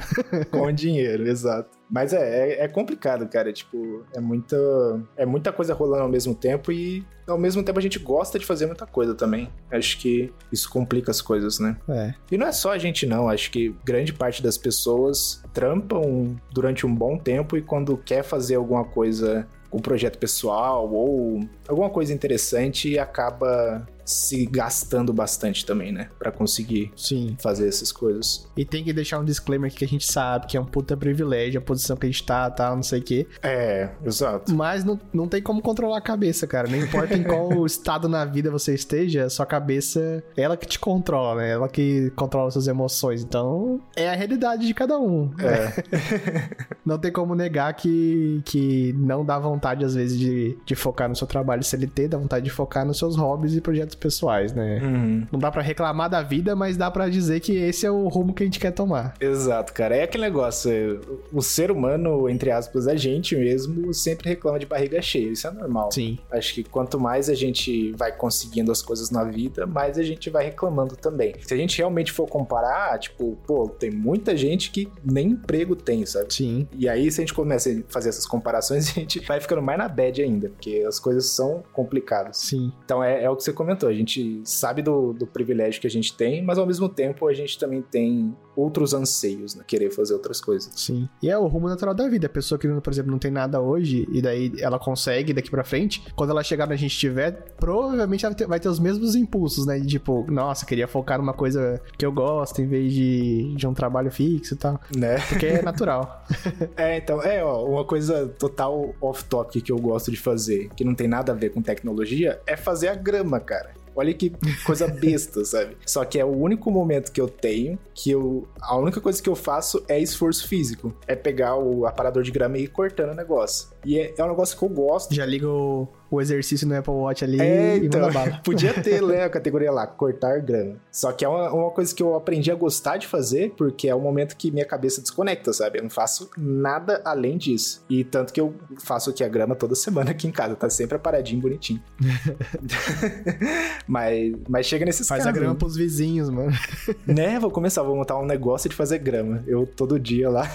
com dinheiro, exato. Mas é, é, é, complicado, cara. Tipo, é muita, é muita coisa rolando ao mesmo tempo e ao mesmo tempo a gente gosta de fazer muita coisa também. Acho que isso complica as coisas, né?
É.
E não é só a gente, não. Acho que grande parte das pessoas trampam durante um bom tempo e quando quer fazer alguma coisa com um projeto pessoal ou alguma coisa interessante acaba se gastando bastante também, né? Para conseguir
Sim.
fazer essas coisas.
E tem que deixar um disclaimer aqui que a gente sabe que é um puta privilégio a posição que a gente tá, tal, não sei o quê.
É, exato.
Mas não, não tem como controlar a cabeça, cara. Não importa em qual <laughs> estado na vida você esteja, sua cabeça, ela que te controla, né? Ela que controla suas emoções. Então, é a realidade de cada um. É. <laughs> não tem como negar que, que não dá vontade, às vezes, de, de focar no seu trabalho CLT, dá vontade de focar nos seus hobbies e projetos pessoais, né? Uhum. Não dá para reclamar da vida, mas dá para dizer que esse é o rumo que a gente quer tomar.
Exato, cara. É aquele negócio. O ser humano, entre aspas, a gente mesmo, sempre reclama de barriga cheia. Isso é normal.
Sim.
Acho que quanto mais a gente vai conseguindo as coisas na vida, mais a gente vai reclamando também. Se a gente realmente for comparar, tipo, pô, tem muita gente que nem emprego tem, sabe?
Sim.
E aí, se a gente começa a fazer essas comparações, <laughs> a gente vai ficando mais na bad ainda, porque as coisas são complicadas.
Sim.
Então é, é o que você comentou a gente sabe do, do privilégio que a gente tem, mas ao mesmo tempo a gente também tem outros anseios, né? Querer fazer outras coisas.
Sim. E é o rumo natural da vida. A pessoa que, por exemplo, não tem nada hoje, e daí ela consegue daqui para frente, quando ela chegar onde a gente estiver, provavelmente ela vai ter os mesmos impulsos, né? De tipo, nossa, queria focar numa coisa que eu gosto, em vez de, de um trabalho fixo e tal.
Né?
Porque é natural. <laughs>
é, então, é, ó, uma coisa total off-topic que eu gosto de fazer, que não tem nada a ver com tecnologia, é fazer a grama, cara Olha que coisa <laughs> besta, sabe? Só que é o único momento que eu tenho que eu. A única coisa que eu faço é esforço físico. É pegar o aparador de grama e ir cortando o negócio. E é, é um negócio que eu gosto.
Já liga o, o exercício no Apple Watch ali
é, então. <laughs> Podia ter, né, a categoria lá, cortar grama. Só que é uma, uma, coisa que eu aprendi a gostar de fazer, porque é o momento que minha cabeça desconecta, sabe? Eu não faço nada além disso. E tanto que eu faço aqui a grama toda semana aqui em casa, tá sempre aparadinho, bonitinho. <laughs> mas, mas chega nesses
Faz casos, a grama pros vizinhos, mano. <laughs>
né, vou começar, vou montar um negócio de fazer grama. Eu todo dia lá,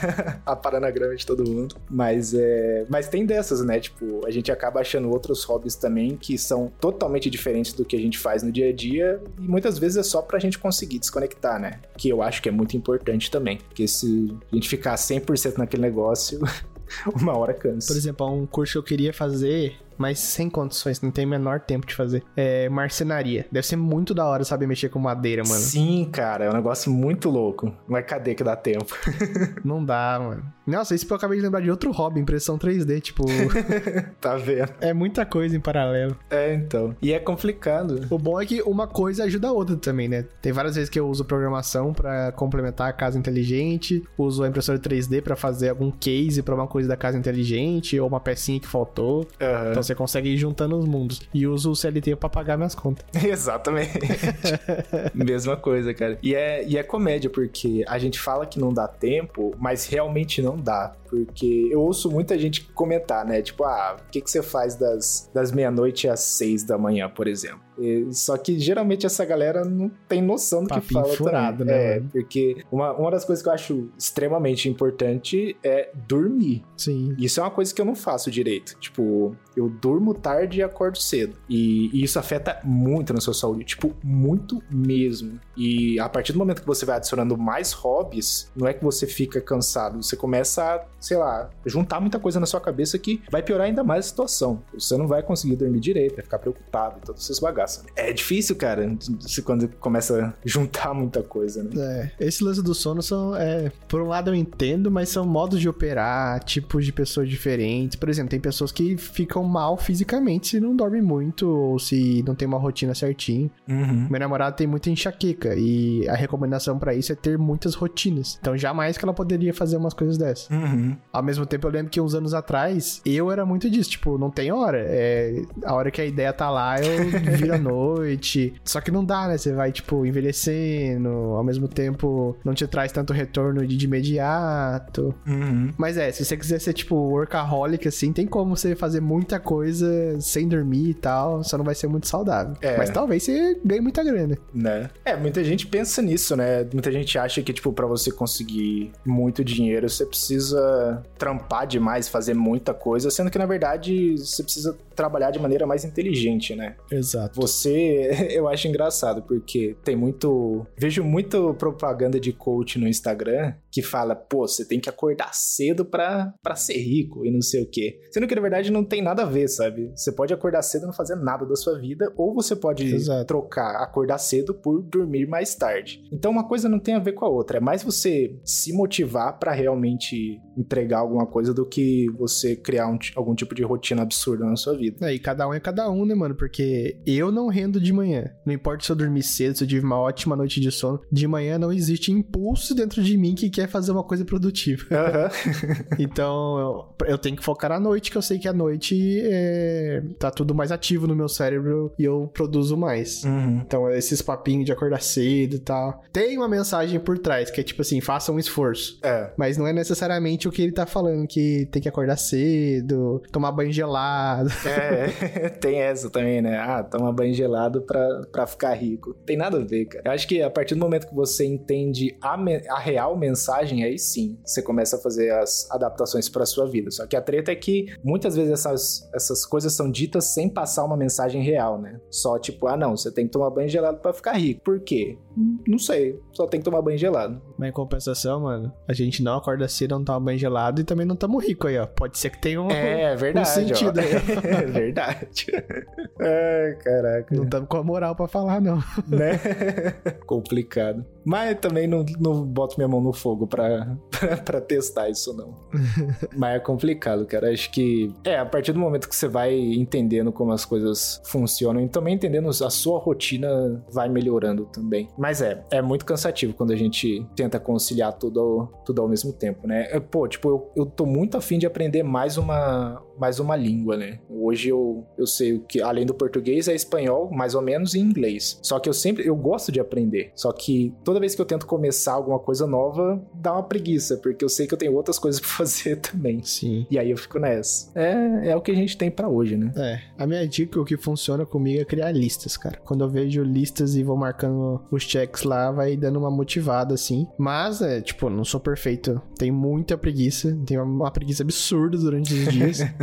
aparando a grama de todo mundo. Mas, é... mas tem dessas, né? Tipo, a gente acaba achando outros hobbies também que são totalmente diferentes do que a gente faz no dia a dia e muitas vezes é só pra gente conseguir desconectar, né? Que eu acho que é muito importante também, porque se a gente ficar 100% naquele negócio, <laughs> uma hora cansa.
Por exemplo, um curso que eu queria fazer mas sem condições, não tem o menor tempo de fazer. É marcenaria. Deve ser muito da hora saber mexer com madeira, mano.
Sim, cara, é um negócio muito louco. Mas cadê que dá tempo? <laughs>
não dá, mano. Nossa, isso eu acabei de lembrar de outro hobby, impressão 3D, tipo. <laughs>
tá vendo?
É muita coisa em paralelo.
É, então. E é complicado.
O bom é que uma coisa ajuda a outra também, né? Tem várias vezes que eu uso programação para complementar a casa inteligente, uso a impressora 3D para fazer algum case para uma coisa da casa inteligente ou uma pecinha que faltou. Uhum. Então você consegue ir juntando os mundos. E uso o CLT pra pagar minhas contas. <laughs>
Exatamente. <laughs> Mesma coisa, cara. E é, e é comédia, porque a gente fala que não dá tempo, mas realmente não dá. Porque eu ouço muita gente comentar, né? Tipo, ah, o que, que você faz das, das meia-noite às seis da manhã, por exemplo? E, só que geralmente essa galera não tem noção do Papinho que fala
furado,
também.
né?
É, porque uma, uma das coisas que eu acho extremamente importante é dormir.
Sim.
Isso é uma coisa que eu não faço direito. Tipo, eu durmo tarde e acordo cedo. E, e isso afeta muito na sua saúde. Tipo, muito mesmo. E a partir do momento que você vai adicionando mais hobbies, não é que você fica cansado. Você começa a, sei lá, juntar muita coisa na sua cabeça que vai piorar ainda mais a situação. Você não vai conseguir dormir direito, vai ficar preocupado e todas essas bagaças. É difícil, cara, quando começa a juntar muita coisa,
né? É, esse lance do sono são, é, por um lado eu entendo, mas são modos de operar, tipos de pessoas diferentes. Por exemplo, tem pessoas que ficam mal fisicamente se não dormem muito ou se não tem uma rotina certinho. Uhum. Meu namorado tem muita enxaqueca e a recomendação para isso é ter muitas rotinas. Então jamais que ela poderia fazer umas coisas dessas.
Uhum.
Ao mesmo tempo, eu lembro que uns anos atrás eu era muito disso, tipo, não tem hora. É, a hora que a ideia tá lá, eu <laughs> viro à noite. Só que não dá, né? Você vai, tipo, envelhecendo, ao mesmo tempo não te traz tanto retorno de, de imediato.
Uhum.
Mas é, se você quiser ser, tipo, workaholic, assim, tem como você fazer muita coisa sem dormir e tal, só não vai ser muito saudável. É. Mas talvez você ganhe muita grana.
Né? É, muita gente pensa nisso, né? Muita gente acha que, tipo, para você conseguir muito dinheiro, você precisa trampar demais, fazer muita coisa, sendo que, na verdade, você precisa trabalhar de maneira mais inteligente, né?
Exato.
Você, <laughs> eu acho engraçado, porque tem muito. Vejo muito propaganda de coach no Instagram que fala, pô, você tem que acordar cedo pra, pra ser rico e não sei o quê. Sendo que na verdade não tem nada a ver, sabe? Você pode acordar cedo e não fazer nada da sua vida, ou você pode Exato. trocar acordar cedo por dormir mais tarde. Então uma coisa não tem a ver com a outra. É mais você se motivar para realmente entregar alguma coisa do que você criar um, algum tipo de rotina absurda na sua vida.
É, e cada um é cada um, né, mano? Porque eu não rendo de manhã. Não importa se eu dormir cedo, se eu tive uma ótima noite de sono. De manhã não existe impulso dentro de mim que quer fazer uma coisa produtiva.
Uhum. <laughs>
então eu, eu, tenho que focar na noite, que eu sei que a noite é, tá tudo mais ativo no meu cérebro e eu produzo mais.
Uhum.
Então esses papinhos de acordar cedo e tal. Tem uma mensagem por trás, que é tipo assim, faça um esforço.
É.
Mas não é necessariamente o que ele tá falando, que tem que acordar cedo, tomar banho gelado.
É, <laughs> tem essa também, né? Ah, tomar banho gelado pra, pra ficar rico. Tem nada a ver, cara. Eu acho que a partir do momento que você entende a, a real mensagem, aí sim, você começa a fazer as adaptações pra sua vida. Só que a treta é que muitas vezes essas, essas coisas são ditas sem passar uma mensagem real, né? Só tipo, ah, não, você tem que tomar banho gelado pra ficar rico. Por quê? Não sei. Só tem que tomar banho gelado.
Mas em compensação, mano, a gente não acorda cedo, não toma banho gelado e também não tamo rico aí, ó. Pode ser que tenha um,
é, verdade,
um sentido
ó.
aí. <laughs>
É verdade. Ai, caraca.
Não estamos com a moral pra falar, não.
Né? <laughs> Complicado. Mas também não, não boto minha mão no fogo pra, pra, <laughs> pra testar isso, não. Mas é complicado, cara. Acho que, é, a partir do momento que você vai entendendo como as coisas funcionam e também entendendo a sua rotina vai melhorando também. Mas é, é muito cansativo quando a gente tenta conciliar tudo ao, tudo ao mesmo tempo, né? É, pô, tipo, eu, eu tô muito afim de aprender mais uma, mais uma língua, né? Hoje eu, eu sei que, além do português, é espanhol, mais ou menos, e inglês. Só que eu sempre, eu gosto de aprender. Só que toda vez que eu tento começar alguma coisa nova, dá uma preguiça, porque eu sei que eu tenho outras coisas <laughs> pra fazer também.
Sim.
E aí eu fico nessa. É, é o que a gente tem para hoje, né?
É. A minha dica, o que funciona comigo é criar listas, cara. Quando eu vejo listas e vou marcando os checks lá, vai dando uma motivada, assim. Mas, é, tipo, não sou perfeito. Tenho muita preguiça. Tenho uma preguiça absurda durante os dias. <laughs>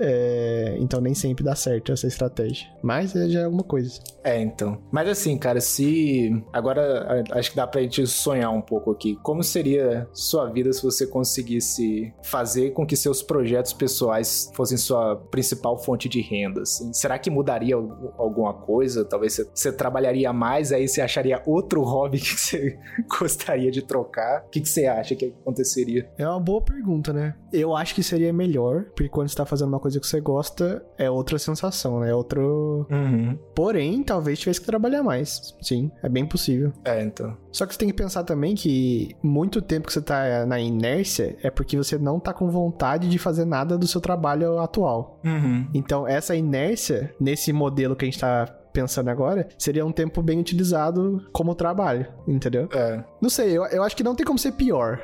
é, então nem sempre dá certo essa estratégia. Mas é já é alguma coisa.
É, então. Mas assim, cara, se. Agora acho que dá pra gente sonhar um pouco aqui. Como seria sua vida se você conseguisse fazer com que seus projetos pessoais fossem sua principal fonte de renda? Assim? Será que mudaria alguma coisa? Talvez você, você trabalharia mais, aí você acharia outro hobby <laughs> que você gostaria de trocar? O que, que você acha que aconteceria?
É uma boa pergunta, né? Eu acho que seria melhor, porque quando você tá fazendo uma coisa que você gosta, é outra sensação, né? É outro.
Uhum.
Porém, talvez tivesse que trabalhar mais. Sim, é bem possível.
É, então.
Só que você tem que pensar também que muito tempo que você tá na inércia é porque você não tá com vontade de fazer nada do seu trabalho atual.
Uhum.
Então, essa inércia, nesse modelo que a gente tá pensando agora, seria um tempo bem utilizado como trabalho, entendeu?
É.
Não sei, eu, eu acho que não tem como ser pior.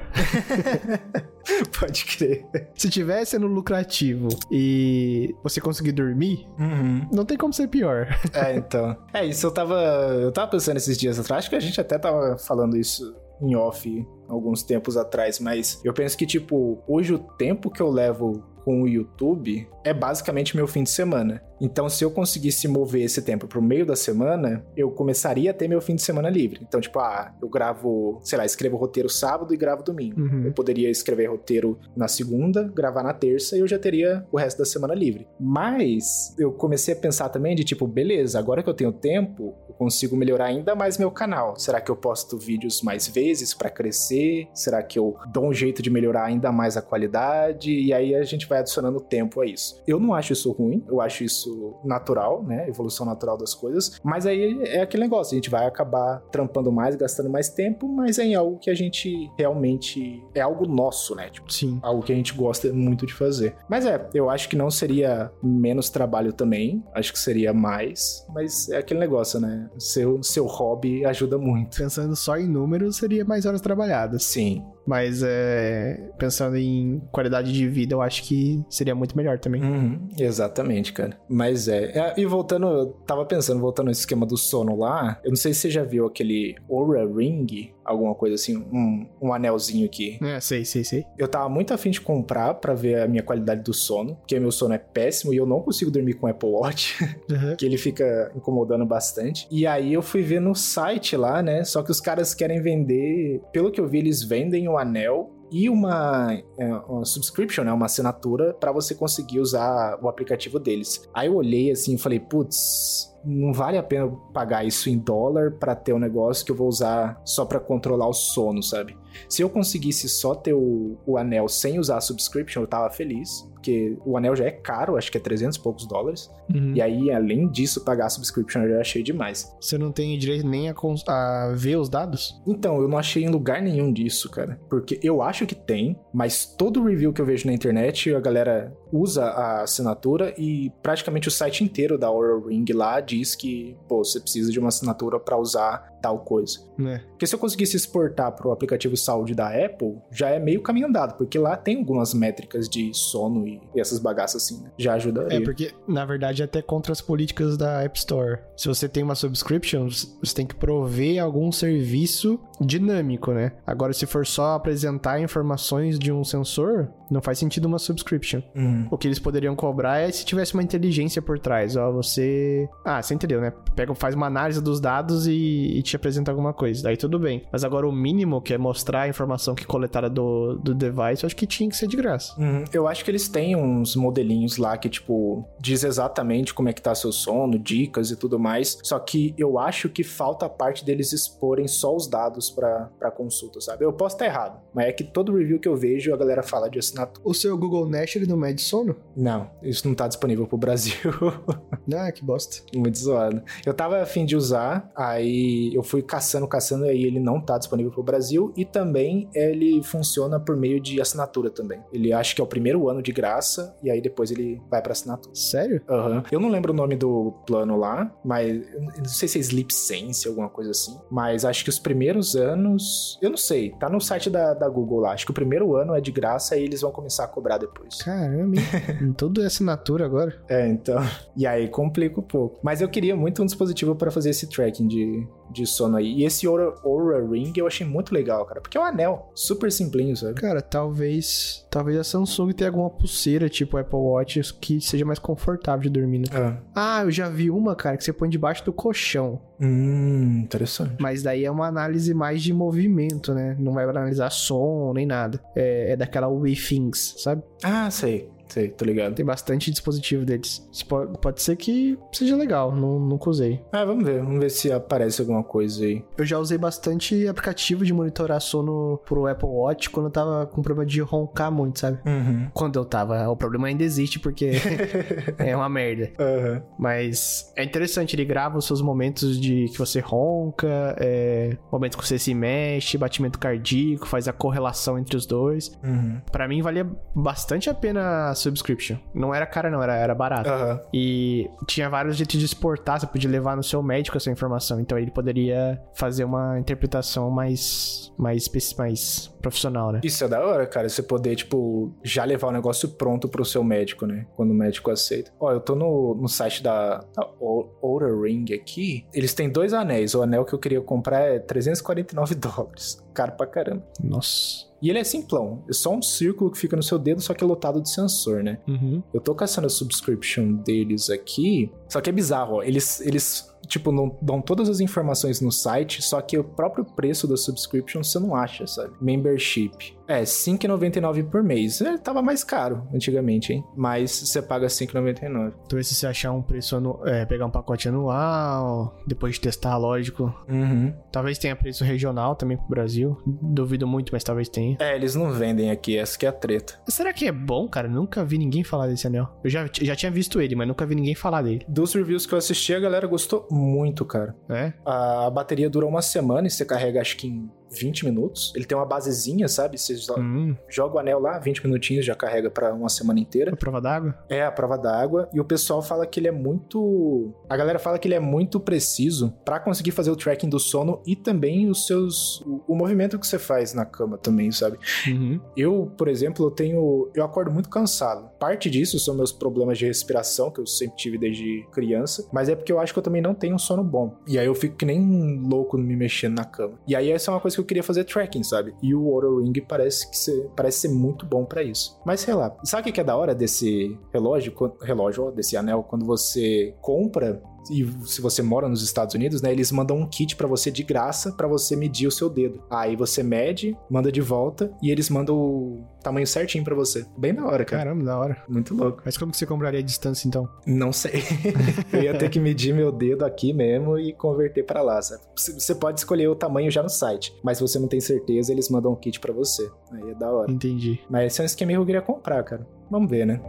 <laughs>
Pode crer.
Se tiver sendo lucrativo e você conseguir dormir,
uhum.
não tem como ser pior.
É, então. É, isso eu tava. Eu tava pensando esses dias atrás, acho que a gente até tava falando isso em off alguns tempos atrás, mas eu penso que, tipo, hoje o tempo que eu levo com o YouTube é basicamente meu fim de semana. Então, se eu conseguisse mover esse tempo pro meio da semana, eu começaria a ter meu fim de semana livre. Então, tipo, ah, eu gravo, sei lá, escrevo roteiro sábado e gravo domingo.
Uhum.
Eu poderia escrever roteiro na segunda, gravar na terça e eu já teria o resto da semana livre. Mas eu comecei a pensar também de tipo, beleza, agora que eu tenho tempo, consigo melhorar ainda mais meu canal. Será que eu posto vídeos mais vezes para crescer? Será que eu dou um jeito de melhorar ainda mais a qualidade? E aí a gente vai adicionando tempo a isso. Eu não acho isso ruim, eu acho isso natural, né? Evolução natural das coisas. Mas aí é aquele negócio, a gente vai acabar trampando mais, gastando mais tempo, mas é em algo que a gente realmente é algo nosso, né? Tipo,
Sim.
algo que a gente gosta muito de fazer. Mas é, eu acho que não seria menos trabalho também, acho que seria mais, mas é aquele negócio, né? Seu, seu hobby ajuda muito.
Pensando só em números, seria mais horas trabalhadas.
Sim,
Mas é, pensando em qualidade de vida, eu acho que seria muito melhor também.
Uhum, exatamente, cara. Mas é. é, E voltando, eu tava pensando, voltando no esquema do sono lá, eu não sei se você já viu aquele Aura Ring, alguma coisa assim, um, um anelzinho aqui.
É, sei, sei, sei.
Eu tava muito afim de comprar pra ver a minha qualidade do sono, porque meu sono é péssimo e eu não consigo dormir com o Apple Watch, <laughs>
Uhum.
que ele fica incomodando bastante. E aí eu fui ver no site lá, né? Só que os caras querem vender, pelo que eu vi, eles vendem o anel e uma, é, uma subscription, né, uma assinatura para você conseguir usar o aplicativo deles. Aí eu olhei assim e falei, putz, não vale a pena pagar isso em dólar para ter um negócio que eu vou usar só para controlar o sono, sabe? Se eu conseguisse só ter o, o anel sem usar a subscription, eu tava feliz, porque o anel já é caro, acho que é 300 e poucos dólares.
Uhum.
E aí, além disso, pagar a subscription eu já achei demais.
Você não tem direito nem a, a ver os dados?
Então, eu não achei em lugar nenhum disso, cara. Porque eu acho que tem, mas todo review que eu vejo na internet, a galera usa a assinatura e praticamente o site inteiro da Aura Ring lá diz que, pô, você precisa de uma assinatura pra usar tal coisa.
Né?
Porque se eu conseguisse exportar pro aplicativo saúde da Apple já é meio caminho andado, porque lá tem algumas métricas de sono e, e essas bagaças assim, né? Já ajudaria.
É, porque, na verdade, é até contra as políticas da App Store. Se você tem uma subscription, você tem que prover algum serviço dinâmico, né? Agora, se for só apresentar informações de um sensor, não faz sentido uma subscription. Uhum. O que eles poderiam cobrar é se tivesse uma inteligência por trás. Ó, você. Ah, você entendeu, né? Pega, faz uma análise dos dados e, e te apresenta alguma coisa. Daí tudo bem. Mas agora o mínimo, que é mostrar a informação que coletada do, do device, eu acho que tinha que ser de graça.
Uhum. Eu acho que eles têm uns modelinhos lá que, tipo, diz exatamente como é que tá seu sono, dicas e tudo mais. Só que eu acho que falta a parte deles exporem só os dados para consulta, sabe? Eu posso estar errado, mas é que todo review que eu vejo a galera fala de
O seu Google Nest ele não mede sono?
Não, isso não tá disponível pro Brasil. <laughs>
ah, que bosta.
Muito zoado. Eu tava afim de usar, aí eu fui caçando, caçando, e aí ele não tá disponível pro Brasil e também ele funciona por meio de assinatura também. Ele acha que é o primeiro ano de graça e aí depois ele vai pra assinatura.
Sério?
Aham. Uhum. Eu não lembro o nome do plano lá, mas não sei se é Sleep Sense, alguma coisa assim, mas acho que os primeiros anos, eu não sei, tá no site da, da Google lá, acho que o primeiro ano é de graça e eles vão começar a cobrar depois.
Caramba, <laughs> tudo é assinatura agora.
É, então. E aí complica um pouco. Mas eu queria muito um dispositivo para fazer esse tracking de, de sono aí. E esse Aura, Aura Ring eu achei muito legal, cara. Porque é um anel super simplinho, sabe?
Cara, talvez. Talvez a Samsung tenha alguma pulseira, tipo Apple Watch, que seja mais confortável de dormir, né? É. Ah, eu já vi uma, cara, que você põe debaixo do colchão.
Hum, interessante.
Mas daí é uma análise mais de movimento, né? Não vai analisar som nem nada. É, é daquela WeThings, sabe?
Ah, sei. Sei, tô ligado.
Tem bastante dispositivo deles. Pode, pode ser que seja legal, não, nunca usei.
Ah, vamos ver, vamos ver se aparece alguma coisa aí.
Eu já usei bastante aplicativo de monitorar sono pro Apple Watch quando eu tava com problema de roncar muito, sabe?
Uhum.
Quando eu tava. O problema ainda existe porque <laughs> é uma merda.
Uhum.
Mas é interessante, ele grava os seus momentos de que você ronca, é, momentos que você se mexe, batimento cardíaco, faz a correlação entre os dois.
Uhum.
Para mim valia bastante a pena subscription. Não era cara, não, era, era barato.
Uhum.
E tinha vários jeitos de exportar, você podia levar no seu médico essa informação. Então ele poderia fazer uma interpretação mais, mais, mais profissional, né?
Isso é da hora, cara. Você poder, tipo, já levar o negócio pronto pro seu médico, né? Quando o médico aceita. Ó, eu tô no, no site da, da Oura Ring aqui. Eles têm dois anéis. O anel que eu queria comprar é 349 dólares. Caro pra caramba.
Nossa.
E ele é simplão. É só um círculo que fica no seu dedo, só que é lotado de sensor, né?
Uhum.
Eu tô caçando a subscription deles aqui. Só que é bizarro, ó. Eles, eles tipo, não dão todas as informações no site, só que o próprio preço da subscription você não acha, sabe? Membership. É, 5,99 por mês. É, tava mais caro antigamente, hein? Mas você paga 5,99.
Talvez se você achar um preço anual, é, pegar um pacote anual, depois de testar, lógico.
Uhum.
Talvez tenha preço regional também pro Brasil. Duvido muito, mas talvez tenha.
É, eles não vendem aqui, essa que é a treta.
Será que é bom, cara? Nunca vi ninguém falar desse anel. Eu já, já tinha visto ele, mas nunca vi ninguém falar dele.
Dos reviews que eu assisti, a galera gostou muito, cara.
É?
A, a bateria dura uma semana e você carrega acho que em 20 minutos. Ele tem uma basezinha, sabe? Você
hum.
joga o anel lá, 20 minutinhos, já carrega para uma semana inteira.
A prova d'água?
É, a prova d'água. E o pessoal fala que ele é muito. A galera fala que ele é muito preciso para conseguir fazer o tracking do sono e também os seus. O, movimento que você faz na cama também, sabe?
Uhum.
Eu, por exemplo, eu tenho. Eu acordo muito cansado. Parte disso são meus problemas de respiração, que eu sempre tive desde criança. Mas é porque eu acho que eu também não tenho um sono bom. E aí eu fico que nem louco me mexendo na cama. E aí essa é uma coisa que eu queria fazer tracking, sabe? E o Oura Ring parece que ser, parece ser muito bom para isso. Mas sei lá, sabe o que é da hora desse relógio, relógio, desse anel? Quando você compra e se você mora nos Estados Unidos, né, eles mandam um kit para você de graça para você medir o seu dedo. Aí você mede, manda de volta e eles mandam o tamanho certinho para você. Bem da hora, cara.
Caramba, da hora.
Muito louco.
Mas como que você compraria a distância então?
Não sei. <laughs> eu ia ter que medir meu dedo aqui mesmo e converter para lá, sabe? Você pode escolher o tamanho já no site, mas se você não tem certeza, eles mandam um kit para você. Aí é da hora.
Entendi.
Mas esse é um esquema que eu queria comprar, cara. Vamos ver, né?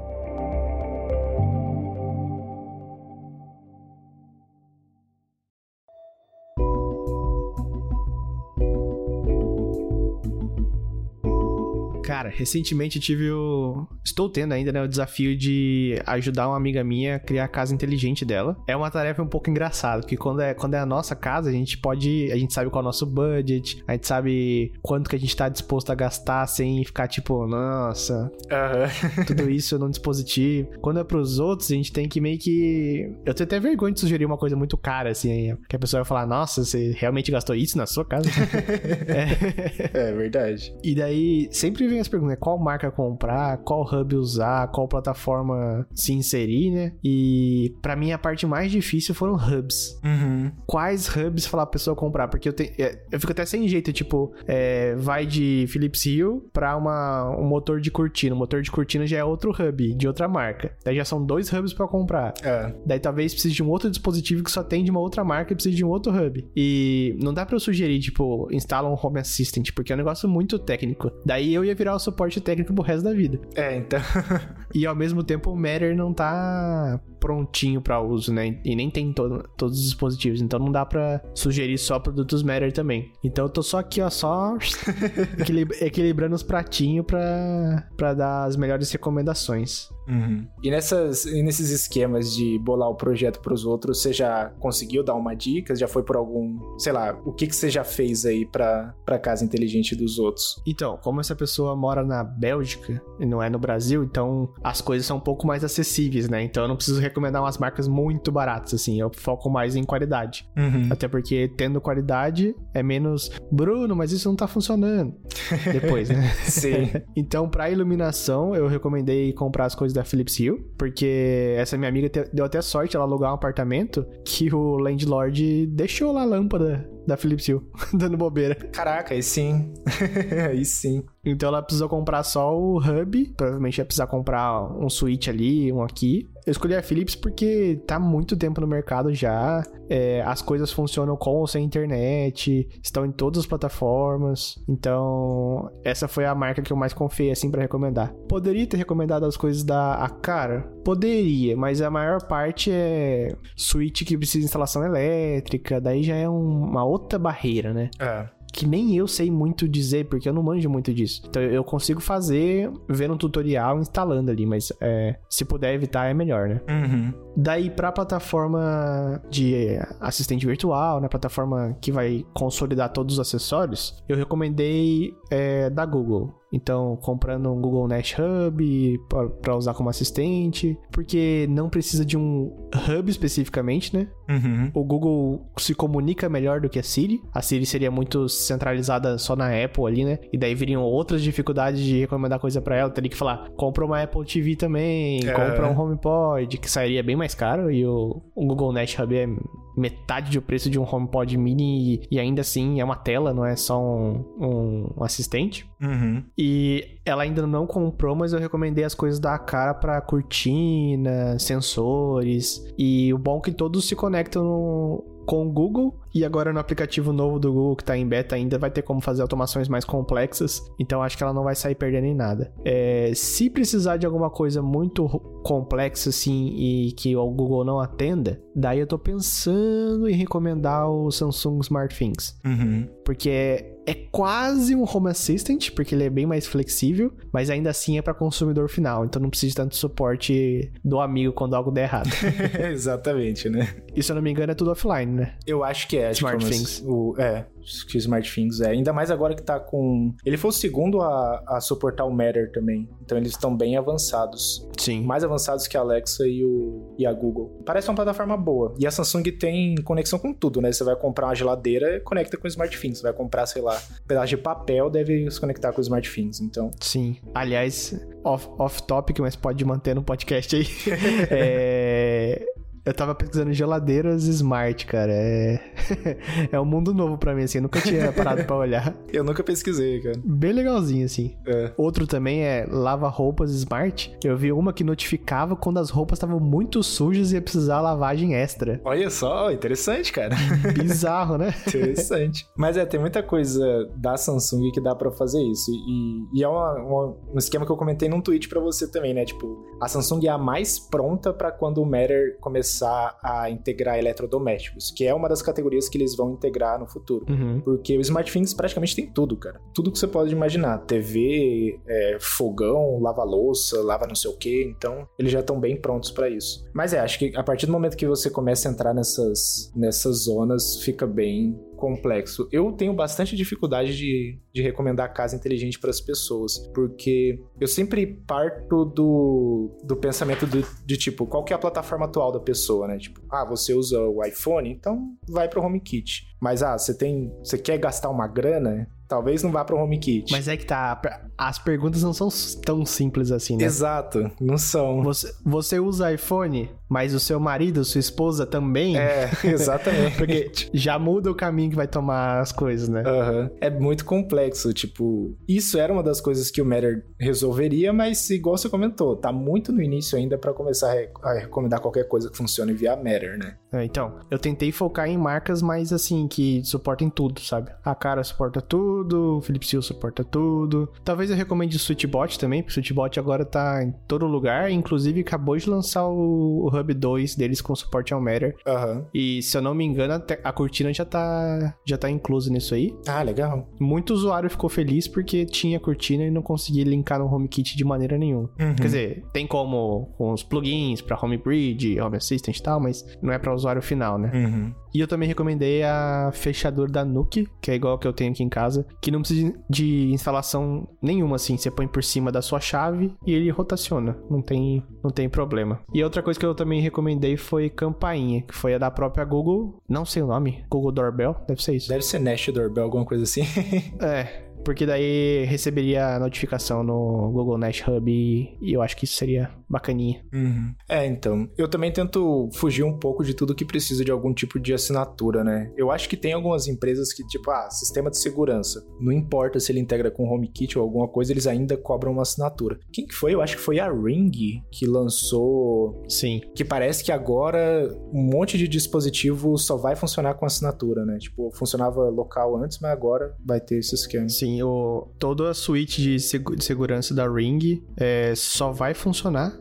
Recentemente eu tive o. Estou tendo ainda, né? O desafio de ajudar uma amiga minha a criar a casa inteligente dela. É uma tarefa um pouco engraçada, porque quando é, quando é a nossa casa, a gente pode. A gente sabe qual é o nosso budget, a gente sabe quanto que a gente tá disposto a gastar sem ficar tipo, nossa, uhum. <laughs> tudo isso num dispositivo. Quando é pros outros, a gente tem que meio que. Eu tenho até vergonha de sugerir uma coisa muito cara, assim, que a pessoa vai falar, nossa, você realmente gastou isso na sua casa? <laughs>
é. é verdade.
E daí sempre vem as perguntas, né? Qual marca comprar, qual hub usar, qual plataforma se inserir, né? E para mim a parte mais difícil foram hubs. Uhum. Quais hubs falar pra pessoa comprar? Porque eu, te, é, eu fico até sem jeito, tipo, é, vai de Philips Hue pra uma, um motor de cortina. O motor de cortina já é outro hub, de outra marca. Daí já são dois hubs para comprar. É. Daí talvez precise de um outro dispositivo que só tem de uma outra marca e precise de um outro hub. E não dá para eu sugerir, tipo, instala um Home Assistant, porque é um negócio muito técnico. Daí eu ia virar o suporte técnico pro resto da vida.
É, então. <laughs>
e ao mesmo tempo o Matter não tá prontinho para uso, né? E nem tem todo, todos os dispositivos. Então não dá para sugerir só produtos Matter também. Então eu tô só aqui, ó, só <laughs> equilibrando os pratinhos para dar as melhores recomendações.
Uhum. E, nessas, e nesses esquemas de bolar o projeto para os outros, você já conseguiu dar uma dica? Já foi por algum, sei lá, o que, que você já fez aí para casa inteligente dos outros?
Então, como essa pessoa mora na Bélgica e não é no Brasil, então as coisas são um pouco mais acessíveis, né? Então eu não preciso recomendar umas marcas muito baratas, assim. Eu foco mais em qualidade. Uhum. Até porque tendo qualidade é menos, Bruno, mas isso não tá funcionando. <laughs> Depois, né?
Sim. <laughs>
então, para iluminação, eu recomendei comprar as coisas da da Philips Hue, porque essa minha amiga deu até sorte ela alugar um apartamento que o landlord deixou lá a lâmpada da Philips Hue, <laughs> dando bobeira.
Caraca, aí sim. aí sim.
Então ela precisou comprar só o hub, provavelmente ia precisar comprar um switch ali, um aqui. Eu escolhi a Philips porque tá muito tempo no mercado já, é, as coisas funcionam com ou sem internet, estão em todas as plataformas. Então, essa foi a marca que eu mais confiei assim para recomendar. Poderia ter recomendado as coisas da Acara? Poderia, mas a maior parte é switch que precisa de instalação elétrica, daí já é uma outra barreira, né?
É
que nem eu sei muito dizer, porque eu não manjo muito disso. Então eu consigo fazer vendo um tutorial instalando ali, mas é, se puder evitar é melhor, né?
Uhum.
Daí pra plataforma de assistente virtual, né? Plataforma que vai consolidar todos os acessórios, eu recomendei é, da Google. Então, comprando um Google Nest Hub para usar como assistente, porque não precisa de um hub especificamente, né?
Uhum.
O Google se comunica melhor do que a Siri. A Siri seria muito centralizada só na Apple ali, né? E daí viriam outras dificuldades de recomendar coisa para ela. Teria que falar, compra uma Apple TV também, é. compra um HomePod, que sairia bem mais caro. E o, o Google Nest Hub é metade do preço de um HomePod mini e, ainda assim é uma tela, não é só um, um assistente.
Uhum.
E ela ainda não comprou, mas eu recomendei as coisas da cara para cortina, sensores. E o bom é que todos se conectam no, com o Google e agora no aplicativo novo do Google que está em beta ainda vai ter como fazer automações mais complexas, então acho que ela não vai sair perdendo em nada. É, se precisar de alguma coisa muito complexa assim e que o Google não atenda, daí eu tô pensando em recomendar o Samsung SmartThings.
Uhum.
Porque é, é quase um Home Assistant, porque ele é bem mais flexível, mas ainda assim é para consumidor final, então não precisa de tanto suporte do amigo quando algo der errado. <laughs>
Exatamente, né?
E se eu não me engano é tudo offline, né?
Eu acho que é.
Smart Things.
O, é, que o SmartThings é. Ainda mais agora que tá com. Ele foi o segundo a, a suportar o Matter também. Então eles estão bem avançados.
Sim.
Mais avançados que a Alexa e, o, e a Google. Parece uma plataforma boa. E a Samsung tem conexão com tudo, né? Você vai comprar uma geladeira, conecta com o SmartThings. Você vai comprar, sei lá, um pedaço de papel, deve se conectar com o SmartThings. Então.
Sim. Aliás, off-topic, off mas pode manter no podcast aí. <laughs> é eu tava pesquisando geladeiras smart, cara. É, <laughs> é um mundo novo pra mim, assim. Eu nunca tinha <laughs> parado pra olhar.
Eu nunca pesquisei, cara.
Bem legalzinho, assim.
É.
Outro também é lava-roupas smart. Eu vi uma que notificava quando as roupas estavam muito sujas e ia precisar lavagem extra.
Olha só, interessante, cara. <laughs>
Bizarro, né?
interessante. Mas é, tem muita coisa da Samsung que dá pra fazer isso. E, e é uma, uma, um esquema que eu comentei num tweet pra você também, né? Tipo, a Samsung é a mais pronta pra quando o Matter começar começar a integrar eletrodomésticos, que é uma das categorias que eles vão integrar no futuro.
Uhum.
Porque o SmartThings praticamente tem tudo, cara. Tudo que você pode imaginar. TV, é, fogão, lava-louça, lava não sei o que. Então, eles já estão bem prontos para isso. Mas é, acho que a partir do momento que você começa a entrar nessas, nessas zonas, fica bem complexo. Eu tenho bastante dificuldade de, de recomendar casa inteligente para as pessoas, porque eu sempre parto do, do pensamento do, de tipo, qual que é a plataforma atual da pessoa, né? Tipo, ah, você usa o iPhone, então vai para o HomeKit. Mas ah, você tem, você quer gastar uma grana, talvez não vá para o HomeKit.
Mas é que tá, as perguntas não são tão simples assim, né?
Exato, não são.
Você, você usa iPhone, mas o seu marido, sua esposa também?
É, <laughs> exatamente.
Porque já muda o caminho que vai tomar as coisas, né?
Uhum. É muito complexo, tipo, isso era uma das coisas que o Matter resolveria, mas igual você comentou, tá muito no início ainda para começar a recomendar qualquer coisa que funcione via Matter, né?
É, então, eu tentei focar em marcas mais assim, que suportem tudo, sabe? A cara suporta tudo, o Philips Hue suporta tudo. Talvez eu recomende o Switchbot também, porque o Switchbot agora tá em todo lugar, inclusive acabou de lançar o, o Hub 2 deles com suporte ao Matter.
Uhum.
E se eu não me engano, a cortina já tá, já tá inclusa nisso aí.
Ah, legal.
Muito usuário ficou feliz porque tinha cortina e não conseguia linkar no HomeKit de maneira nenhuma. Uhum. Quer dizer, tem como com os plugins para HomeBridge, Home Assistant e tal, mas não é para usuário final, né?
Uhum.
E eu também recomendei a fechadura da Nuke, que é igual que eu tenho aqui em casa, que não precisa de instalação nenhuma, assim. Você põe por cima da sua chave e ele rotaciona. Não tem, não tem problema. E outra coisa que eu também recomendei foi campainha, que foi a da própria Google. Não sei o nome. Google Doorbell, deve ser isso.
Deve ser Nest Doorbell, alguma coisa assim. <laughs>
é. Porque daí receberia a notificação no Google Nest Hub e, eu acho que isso seria bacaninha.
Uhum. É, então. Eu também tento fugir um pouco de tudo que precisa de algum tipo de assinatura, né? Eu acho que tem algumas empresas que, tipo, ah, sistema de segurança. Não importa se ele integra com HomeKit ou alguma coisa, eles ainda cobram uma assinatura. Quem que foi? Eu acho que foi a Ring que lançou.
Sim.
Que parece que agora um monte de dispositivo só vai funcionar com assinatura, né? Tipo, funcionava local antes, mas agora vai ter esse esquema.
Sim o, toda a suíte de, seg de segurança da Ring é, só vai funcionar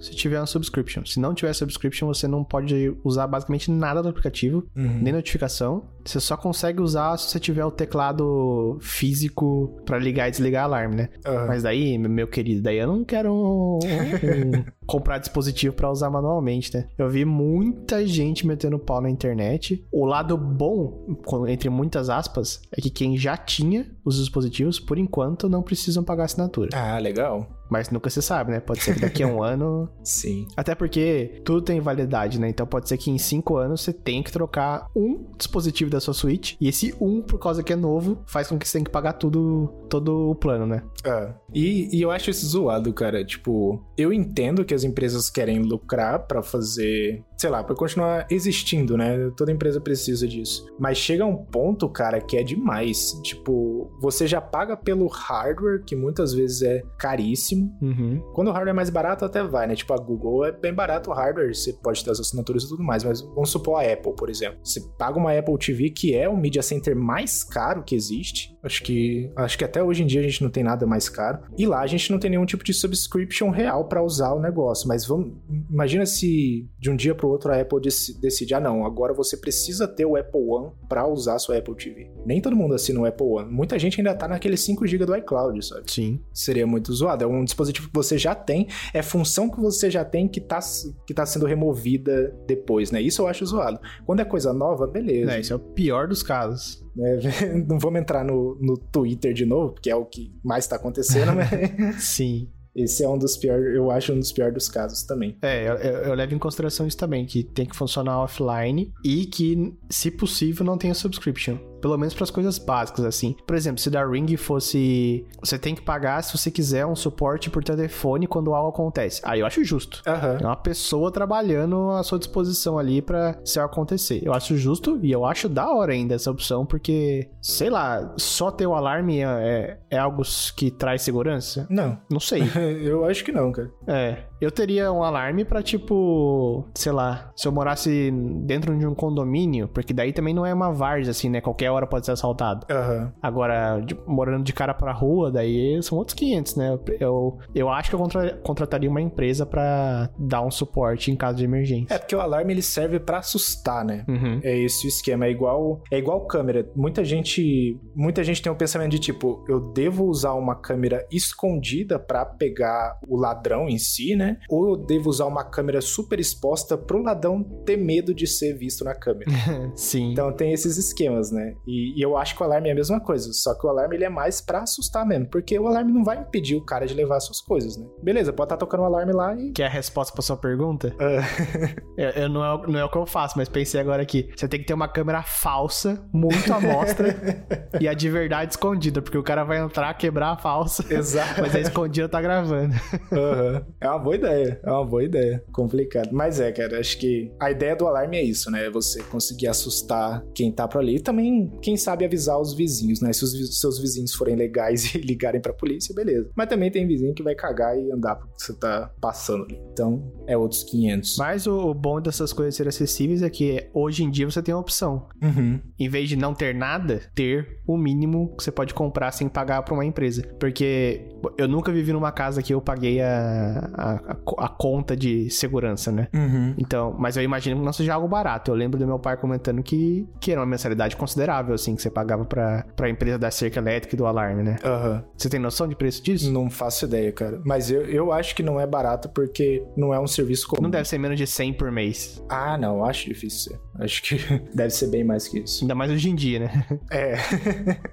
se tiver uma subscription. Se não tiver subscription, você não pode usar basicamente nada do aplicativo,
uhum.
nem notificação. Você só consegue usar se você tiver o teclado físico para ligar e desligar alarme, né?
Uhum.
Mas daí, meu querido, daí eu não quero um, um, <laughs> comprar dispositivo para usar manualmente, né? Eu vi muita gente metendo pau na internet. O lado bom, entre muitas aspas, é que quem já tinha os dispositivos, por enquanto, não precisam pagar assinatura.
Ah, legal.
Mas nunca se sabe, né? Pode ser que daqui a um <laughs> ano.
Sim.
Até porque tudo tem validade, né? Então pode ser que em cinco anos você tenha que trocar um dispositivo da sua Switch. E esse um, por causa que é novo, faz com que você tenha que pagar tudo, todo o plano, né?
É. E, e eu acho isso zoado, cara. Tipo, eu entendo que as empresas querem lucrar para fazer sei lá, para continuar existindo, né? Toda empresa precisa disso. Mas chega um ponto, cara, que é demais. Tipo, você já paga pelo hardware, que muitas vezes é caríssimo.
Uhum.
Quando o hardware é mais barato, até vai, né? Tipo, a Google é bem barato o hardware, você pode ter as assinaturas e tudo mais. Mas vamos supor a Apple, por exemplo. Você paga uma Apple TV, que é o media center mais caro que existe. Acho que, acho que até hoje em dia a gente não tem nada mais caro. E lá a gente não tem nenhum tipo de subscription real para usar o negócio. Mas vamos, imagina se de um dia pro outro a Apple decide, ah não, agora você precisa ter o Apple One para usar a sua Apple TV. Nem todo mundo assina o Apple One. Muita gente ainda tá naquele 5 GB do iCloud, sabe?
Sim.
Seria muito zoado. É um dispositivo que você já tem, é função que você já tem que tá, que tá sendo removida depois, né? Isso eu acho zoado. Quando é coisa nova, beleza.
É, isso é o pior dos casos.
É, <laughs> não vamos entrar no, no Twitter de novo, porque é o que mais tá acontecendo, mas. <laughs>
Sim.
Esse é um dos piores, eu acho um dos piores dos casos também.
É, eu, eu, levo em consideração isso também, que tem que funcionar offline e que, se possível, não tenha subscription. Pelo menos para as coisas básicas, assim. Por exemplo, se da Ring fosse. Você tem que pagar se você quiser um suporte por telefone quando algo acontece. Aí eu acho justo.
Uhum.
É uma pessoa trabalhando à sua disposição ali para se acontecer. Eu acho justo e eu acho da hora ainda essa opção, porque, sei lá, só ter o alarme é, é, é algo que traz segurança?
Não.
Não sei. <laughs>
eu acho que não, cara.
É. Eu teria um alarme para tipo, sei lá, se eu morasse dentro de um condomínio, porque daí também não é uma várzea assim, né? Qualquer hora pode ser assaltado.
Uhum.
Agora, de, morando de cara pra rua, daí são outros 500, né? Eu, eu, eu acho que eu contra, contrataria uma empresa para dar um suporte em caso de emergência.
É, porque o alarme ele serve para assustar, né?
Uhum.
É esse o esquema. É igual, é igual câmera. Muita gente, muita gente tem um pensamento de tipo, eu devo usar uma câmera escondida para pegar o ladrão em si, né? Ou eu devo usar uma câmera super exposta pro ladrão ter medo de ser visto na câmera. <laughs>
Sim.
Então tem esses esquemas, né? E, e, eu acho que o alarme é a mesma coisa, só que o alarme ele é mais para assustar mesmo, porque o alarme não vai impedir o cara de levar suas coisas, né? Beleza, pode estar tá tocando o alarme lá e
que é a resposta pra sua pergunta?
Uh.
eu, eu, não, é, não é o que eu faço, mas pensei agora aqui. Você tem que ter uma câmera falsa, muito à mostra, <laughs> e a de verdade escondida, porque o cara vai entrar, quebrar a falsa.
Exato. <laughs>
Mas a escondida tá gravando.
Uhum. É uma boa ideia. É uma boa ideia. Complicado. Mas é, cara, acho que a ideia do alarme é isso, né? Você conseguir assustar quem tá por ali e também, quem sabe, avisar os vizinhos, né? Se os seus vizinhos forem legais <laughs> e ligarem pra polícia, beleza. Mas também tem vizinho que vai cagar e andar porque você tá passando ali. Então, é outros 500.
Mas o, bom dessas coisas ser acessíveis é que hoje em dia você tem a opção.
Uhum.
Em vez de não ter nada, ter o mínimo que você pode comprar sem pagar pra uma empresa. Porque eu nunca vivi numa casa que eu paguei a, a, a conta de segurança, né?
Uhum.
Então, mas eu imagino que não seja algo barato. Eu lembro do meu pai comentando que, que era uma mensalidade considerável, assim, que você pagava pra, pra empresa da cerca elétrica e do alarme, né?
Uhum.
Você tem noção de preço disso?
Não faço ideia, cara. Mas eu, eu acho que não é barato porque não é um serviço comum.
Não deve ser menos de 100 por mês.
Ah, não, acho difícil ser. Acho que <laughs> deve ser bem mais que isso.
Ainda mais hoje em dia, né? <laughs>
É.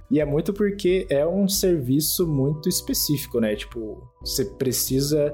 e é muito porque é um serviço muito específico, né? Tipo, você precisa.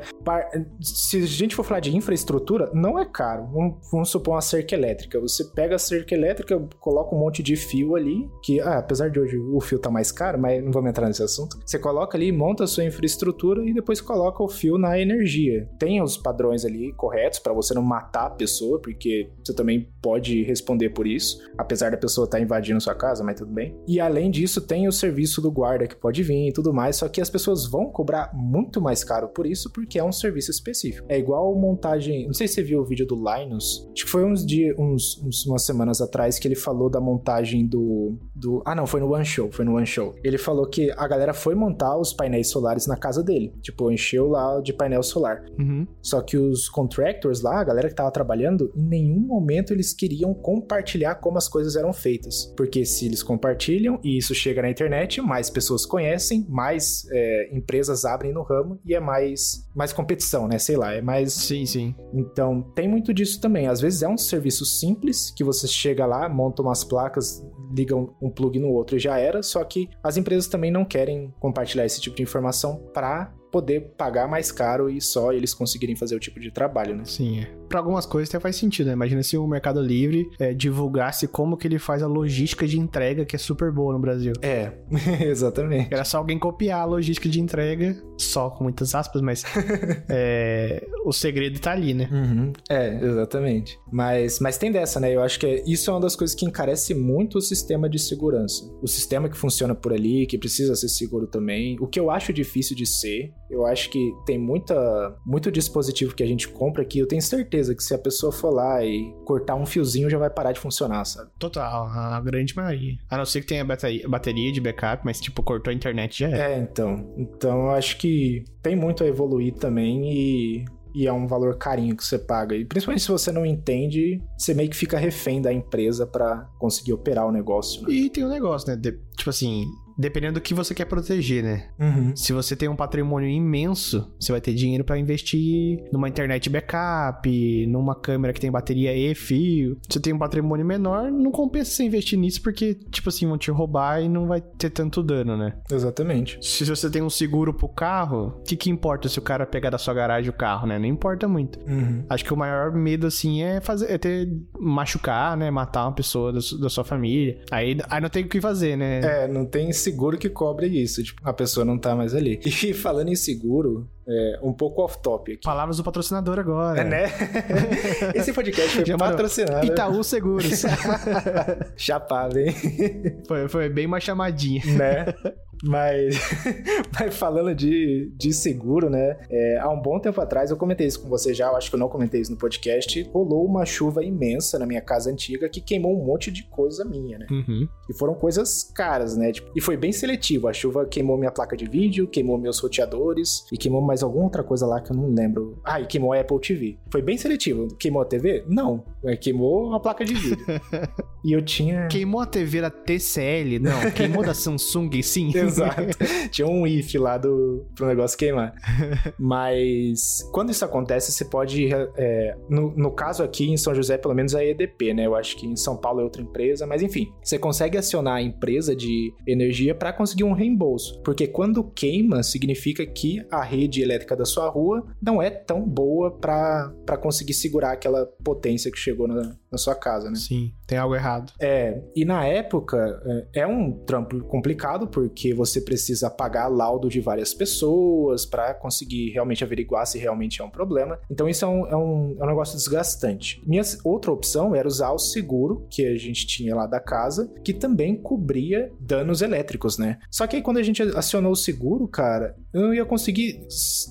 Se a gente for falar de infraestrutura, não é caro. Vamos, supor uma cerca elétrica. Você pega a cerca elétrica, coloca um monte de fio ali, que ah, apesar de hoje o fio tá mais caro, mas não vamos entrar nesse assunto. Você coloca ali, monta a sua infraestrutura e depois coloca o fio na energia. Tem os padrões ali corretos para você não matar a pessoa, porque você também pode responder por isso, apesar da pessoa estar tá invadindo sua casa, mas tudo bem. E além disso, tem o serviço do guarda que pode vir e tudo mais, só que as pessoas vão cobrar muito muito mais caro por isso, porque é um serviço específico. É igual montagem. Não sei se você viu o vídeo do Linus. Acho que foi uns dias, uns, uns, umas semanas atrás que ele falou da montagem do, do. Ah, não, foi no One Show. Foi no One Show. Ele falou que a galera foi montar os painéis solares na casa dele. Tipo, encheu lá de painel solar.
Uhum.
Só que os contractors lá, a galera que tava trabalhando, em nenhum momento eles queriam compartilhar como as coisas eram feitas. Porque se eles compartilham e isso chega na internet, mais pessoas conhecem, mais é, empresas abrem no ramo e é mais, mais competição, né? Sei lá, é mais.
Sim, sim.
Então, tem muito disso também. Às vezes é um serviço simples que você chega lá, monta umas placas, liga um plug no outro e já era. Só que as empresas também não querem compartilhar esse tipo de informação para poder pagar mais caro e só eles conseguirem fazer o tipo de trabalho, né?
Sim, é. Para algumas coisas até faz sentido, né? Imagina se o Mercado Livre é, divulgasse como que ele faz a logística de entrega, que é super boa no Brasil.
É, <laughs> exatamente.
Era só alguém copiar a logística de entrega, só com muitas aspas, mas <laughs> é, o segredo tá ali, né?
Uhum. É, exatamente. Mas, mas tem dessa, né? Eu acho que é, isso é uma das coisas que encarece muito o sistema de segurança. O sistema que funciona por ali, que precisa ser seguro também. O que eu acho difícil de ser, eu acho que tem muita, muito dispositivo que a gente compra que eu tenho certeza que se a pessoa for lá e cortar um fiozinho já vai parar de funcionar, sabe?
Total, a grande maioria. A não ser que tenha bateria, de backup, mas tipo, cortou a internet já
é. É, então. Então eu acho que tem muito a evoluir também e e é um valor carinho que você paga. E principalmente se você não entende, você meio que fica refém da empresa para conseguir operar o negócio. Né?
E tem um negócio, né? De, tipo assim, dependendo do que você quer proteger, né?
Uhum.
Se você tem um patrimônio imenso, você vai ter dinheiro para investir numa internet backup, numa câmera que tem bateria e fio. Se você tem um patrimônio menor, não compensa você investir nisso porque, tipo assim, vão te roubar e não vai ter tanto dano, né?
Exatamente.
Se você tem um seguro pro carro, o que, que importa se o cara pegar da sua garagem o carro, né? Não importa muito.
Uhum.
Acho que o maior medo, assim, é fazer, é ter machucar, né? Matar uma pessoa da, da sua família. Aí, aí não tem o que fazer, né?
É, não tem seguro que cobre isso. Tipo, a pessoa não tá mais ali. <laughs> E falando em seguro, é, um pouco off-top aqui.
Palavras do patrocinador agora.
É, né? <laughs> Esse podcast foi Já patrocinado.
Itaú Seguros. <laughs>
Chapado, hein?
Foi, foi bem uma chamadinha.
Né? Mas, <laughs> mas falando de, de seguro, né? É, há um bom tempo atrás, eu comentei isso com você já, eu acho que eu não comentei isso no podcast. Rolou uma chuva imensa na minha casa antiga que queimou um monte de coisa minha, né?
Uhum.
E foram coisas caras, né? Tipo, e foi bem seletivo. A chuva queimou minha placa de vídeo, queimou meus roteadores e queimou mais alguma outra coisa lá que eu não lembro. Ah, e queimou a Apple TV. Foi bem seletivo. Queimou a TV? Não. É, queimou a placa de vídeo. <laughs> e eu tinha.
Queimou a TV da TCL? Não. Queimou da Samsung? Sim. <laughs>
Exato. tinha um if lá do, pro negócio queimar. <laughs> Mas quando isso acontece, você pode. É, no, no caso aqui em São José, pelo menos é EDP, né? Eu acho que em São Paulo é outra empresa, mas enfim, você consegue acionar a empresa de energia para conseguir um reembolso. Porque quando queima, significa que a rede elétrica da sua rua não é tão boa para conseguir segurar aquela potência que chegou na, na sua casa, né?
Sim, tem algo errado.
É, e na época é, é um trampo complicado porque você precisa pagar laudo de várias pessoas para conseguir realmente averiguar se realmente é um problema. Então isso é um, é um, é um negócio desgastante. Minha outra opção era usar o seguro que a gente tinha lá da casa, que também cobria danos elétricos, né? Só que aí quando a gente acionou o seguro, cara, eu ia conseguir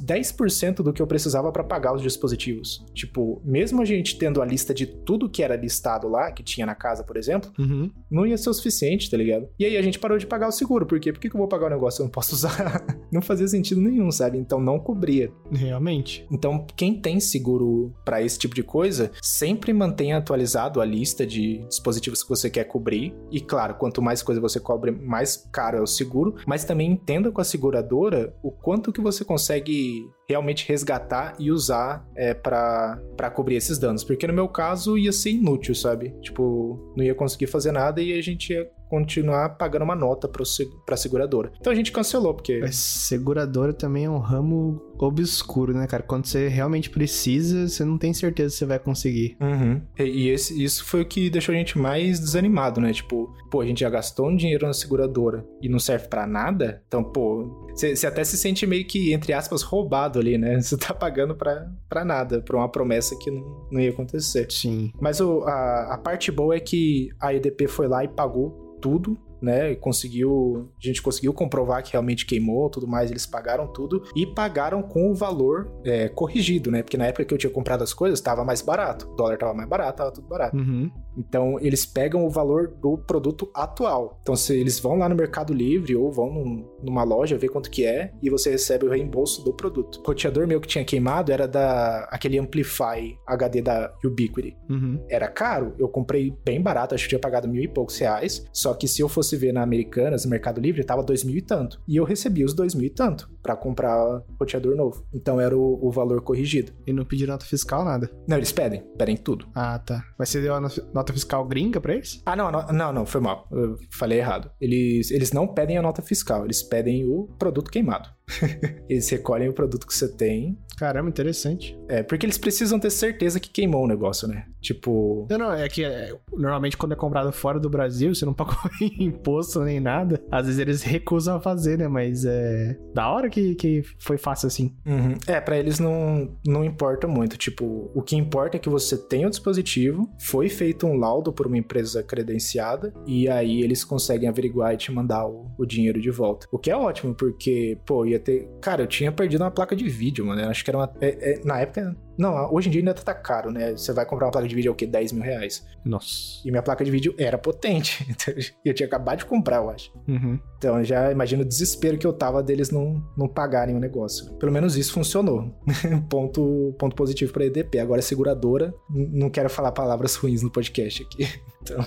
10% do que eu precisava para pagar os dispositivos. Tipo, mesmo a gente tendo a lista de tudo que era era listado lá, que tinha na casa, por exemplo,
uhum.
não ia ser o suficiente, tá ligado? E aí a gente parou de pagar o seguro. Por quê? Por que, que eu vou pagar o negócio que eu não posso <laughs> usar? não fazia sentido nenhum, sabe? Então não cobria.
Realmente.
Então, quem tem seguro para esse tipo de coisa, sempre mantenha atualizado a lista de dispositivos que você quer cobrir. E claro, quanto mais coisa você cobre, mais caro é o seguro. Mas também entenda com a seguradora o quanto que você consegue realmente resgatar e usar é, para cobrir esses danos. Porque no meu caso ia ser inútil, sabe? Tipo, não ia conseguir fazer nada e a gente ia continuar pagando uma nota para a seguradora. Então a gente cancelou, porque.
A seguradora também é um ramo obscuro, né, cara? Quando você realmente precisa, você não tem certeza se você vai conseguir.
Uhum. E, e esse, isso foi o que deixou a gente mais desanimado, né? Tipo, pô, a gente já gastou um dinheiro na seguradora e não serve para nada. Então, pô, você até se sente meio que, entre aspas, roubado ali, né? Você tá pagando pra, pra nada, pra uma promessa que não, não ia acontecer.
Sim.
Mas o, a, a parte boa é que a EDP foi lá e pagou tudo né? Conseguiu, a gente conseguiu comprovar que realmente queimou, tudo mais. Eles pagaram tudo e pagaram com o valor é, corrigido, né? Porque na época que eu tinha comprado as coisas estava mais barato, o dólar estava mais barato, tava tudo barato.
Uhum.
Então eles pegam o valor do produto atual. Então se eles vão lá no Mercado Livre ou vão num, numa loja ver quanto que é e você recebe o reembolso do produto. O roteador meu que tinha queimado era da aquele Amplify HD da Ubiquiti.
Uhum.
Era caro, eu comprei bem barato, acho que tinha pagado mil e poucos reais. Só que se eu fosse ver na Americanas, no Mercado Livre, tava dois mil e tanto. E eu recebi os dois mil e tanto para comprar roteador novo. Então era o, o, valor corrigido.
E não pediram nota fiscal, nada?
Não, eles pedem. Pedem tudo.
Ah, tá. Mas você deu a nota fiscal gringa pra eles?
Ah, não, não, não, foi mal. Eu falei errado. Eles, eles não pedem a nota fiscal, eles pedem o produto queimado. <laughs> eles recolhem o produto que você tem.
Caramba, interessante.
É, porque eles precisam ter certeza que queimou o negócio, né? Tipo.
Não, não, é que é, normalmente quando é comprado fora do Brasil, você não pagou <laughs> imposto nem nada. Às vezes eles recusam a fazer, né? Mas é. Da hora que, que foi fácil assim.
Uhum. É, para eles não, não importa muito. Tipo, o que importa é que você tem o dispositivo, foi feito um laudo por uma empresa credenciada, e aí eles conseguem averiguar e te mandar o, o dinheiro de volta. O que é ótimo, porque, pô, ia ter. Cara, eu tinha perdido uma placa de vídeo, mano. Acho que era uma. É, é, na época. Não, hoje em dia ainda tá caro, né? Você vai comprar uma placa de vídeo é o quê? 10 mil reais.
Nossa.
E minha placa de vídeo era potente. <laughs> Então, eu tinha acabado de comprar, eu acho.
Uhum.
Então já imagino o desespero que eu tava deles não, não pagarem o negócio. Pelo menos isso funcionou. <laughs> ponto, ponto positivo pra EDP. Agora, seguradora, não quero falar palavras ruins no podcast aqui. <laughs> Então,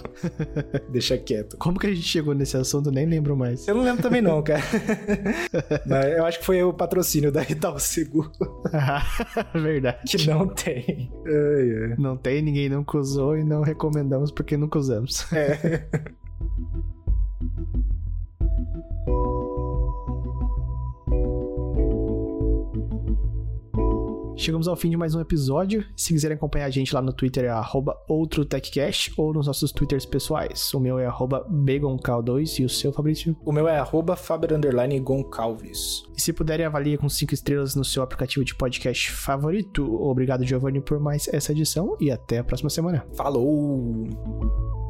deixa quieto.
Como que a gente chegou nesse assunto? Nem lembro mais.
Eu não lembro também não, cara. Mas eu acho que foi o patrocínio da Itaú Seguro.
Verdade.
Que não <laughs> tem.
Não tem, ninguém nunca usou e não recomendamos porque nunca usamos.
É. <laughs>
Chegamos ao fim de mais um episódio. Se quiserem acompanhar a gente lá no Twitter é OutroTechCast ou nos nossos Twitters pessoais. O meu é BegonCal2 e o seu, Fabrício?
O meu é Faber_Goncalves.
E se puderem, avalie com 5 estrelas no seu aplicativo de podcast favorito. Obrigado, Giovanni, por mais essa edição e até a próxima semana.
Falou!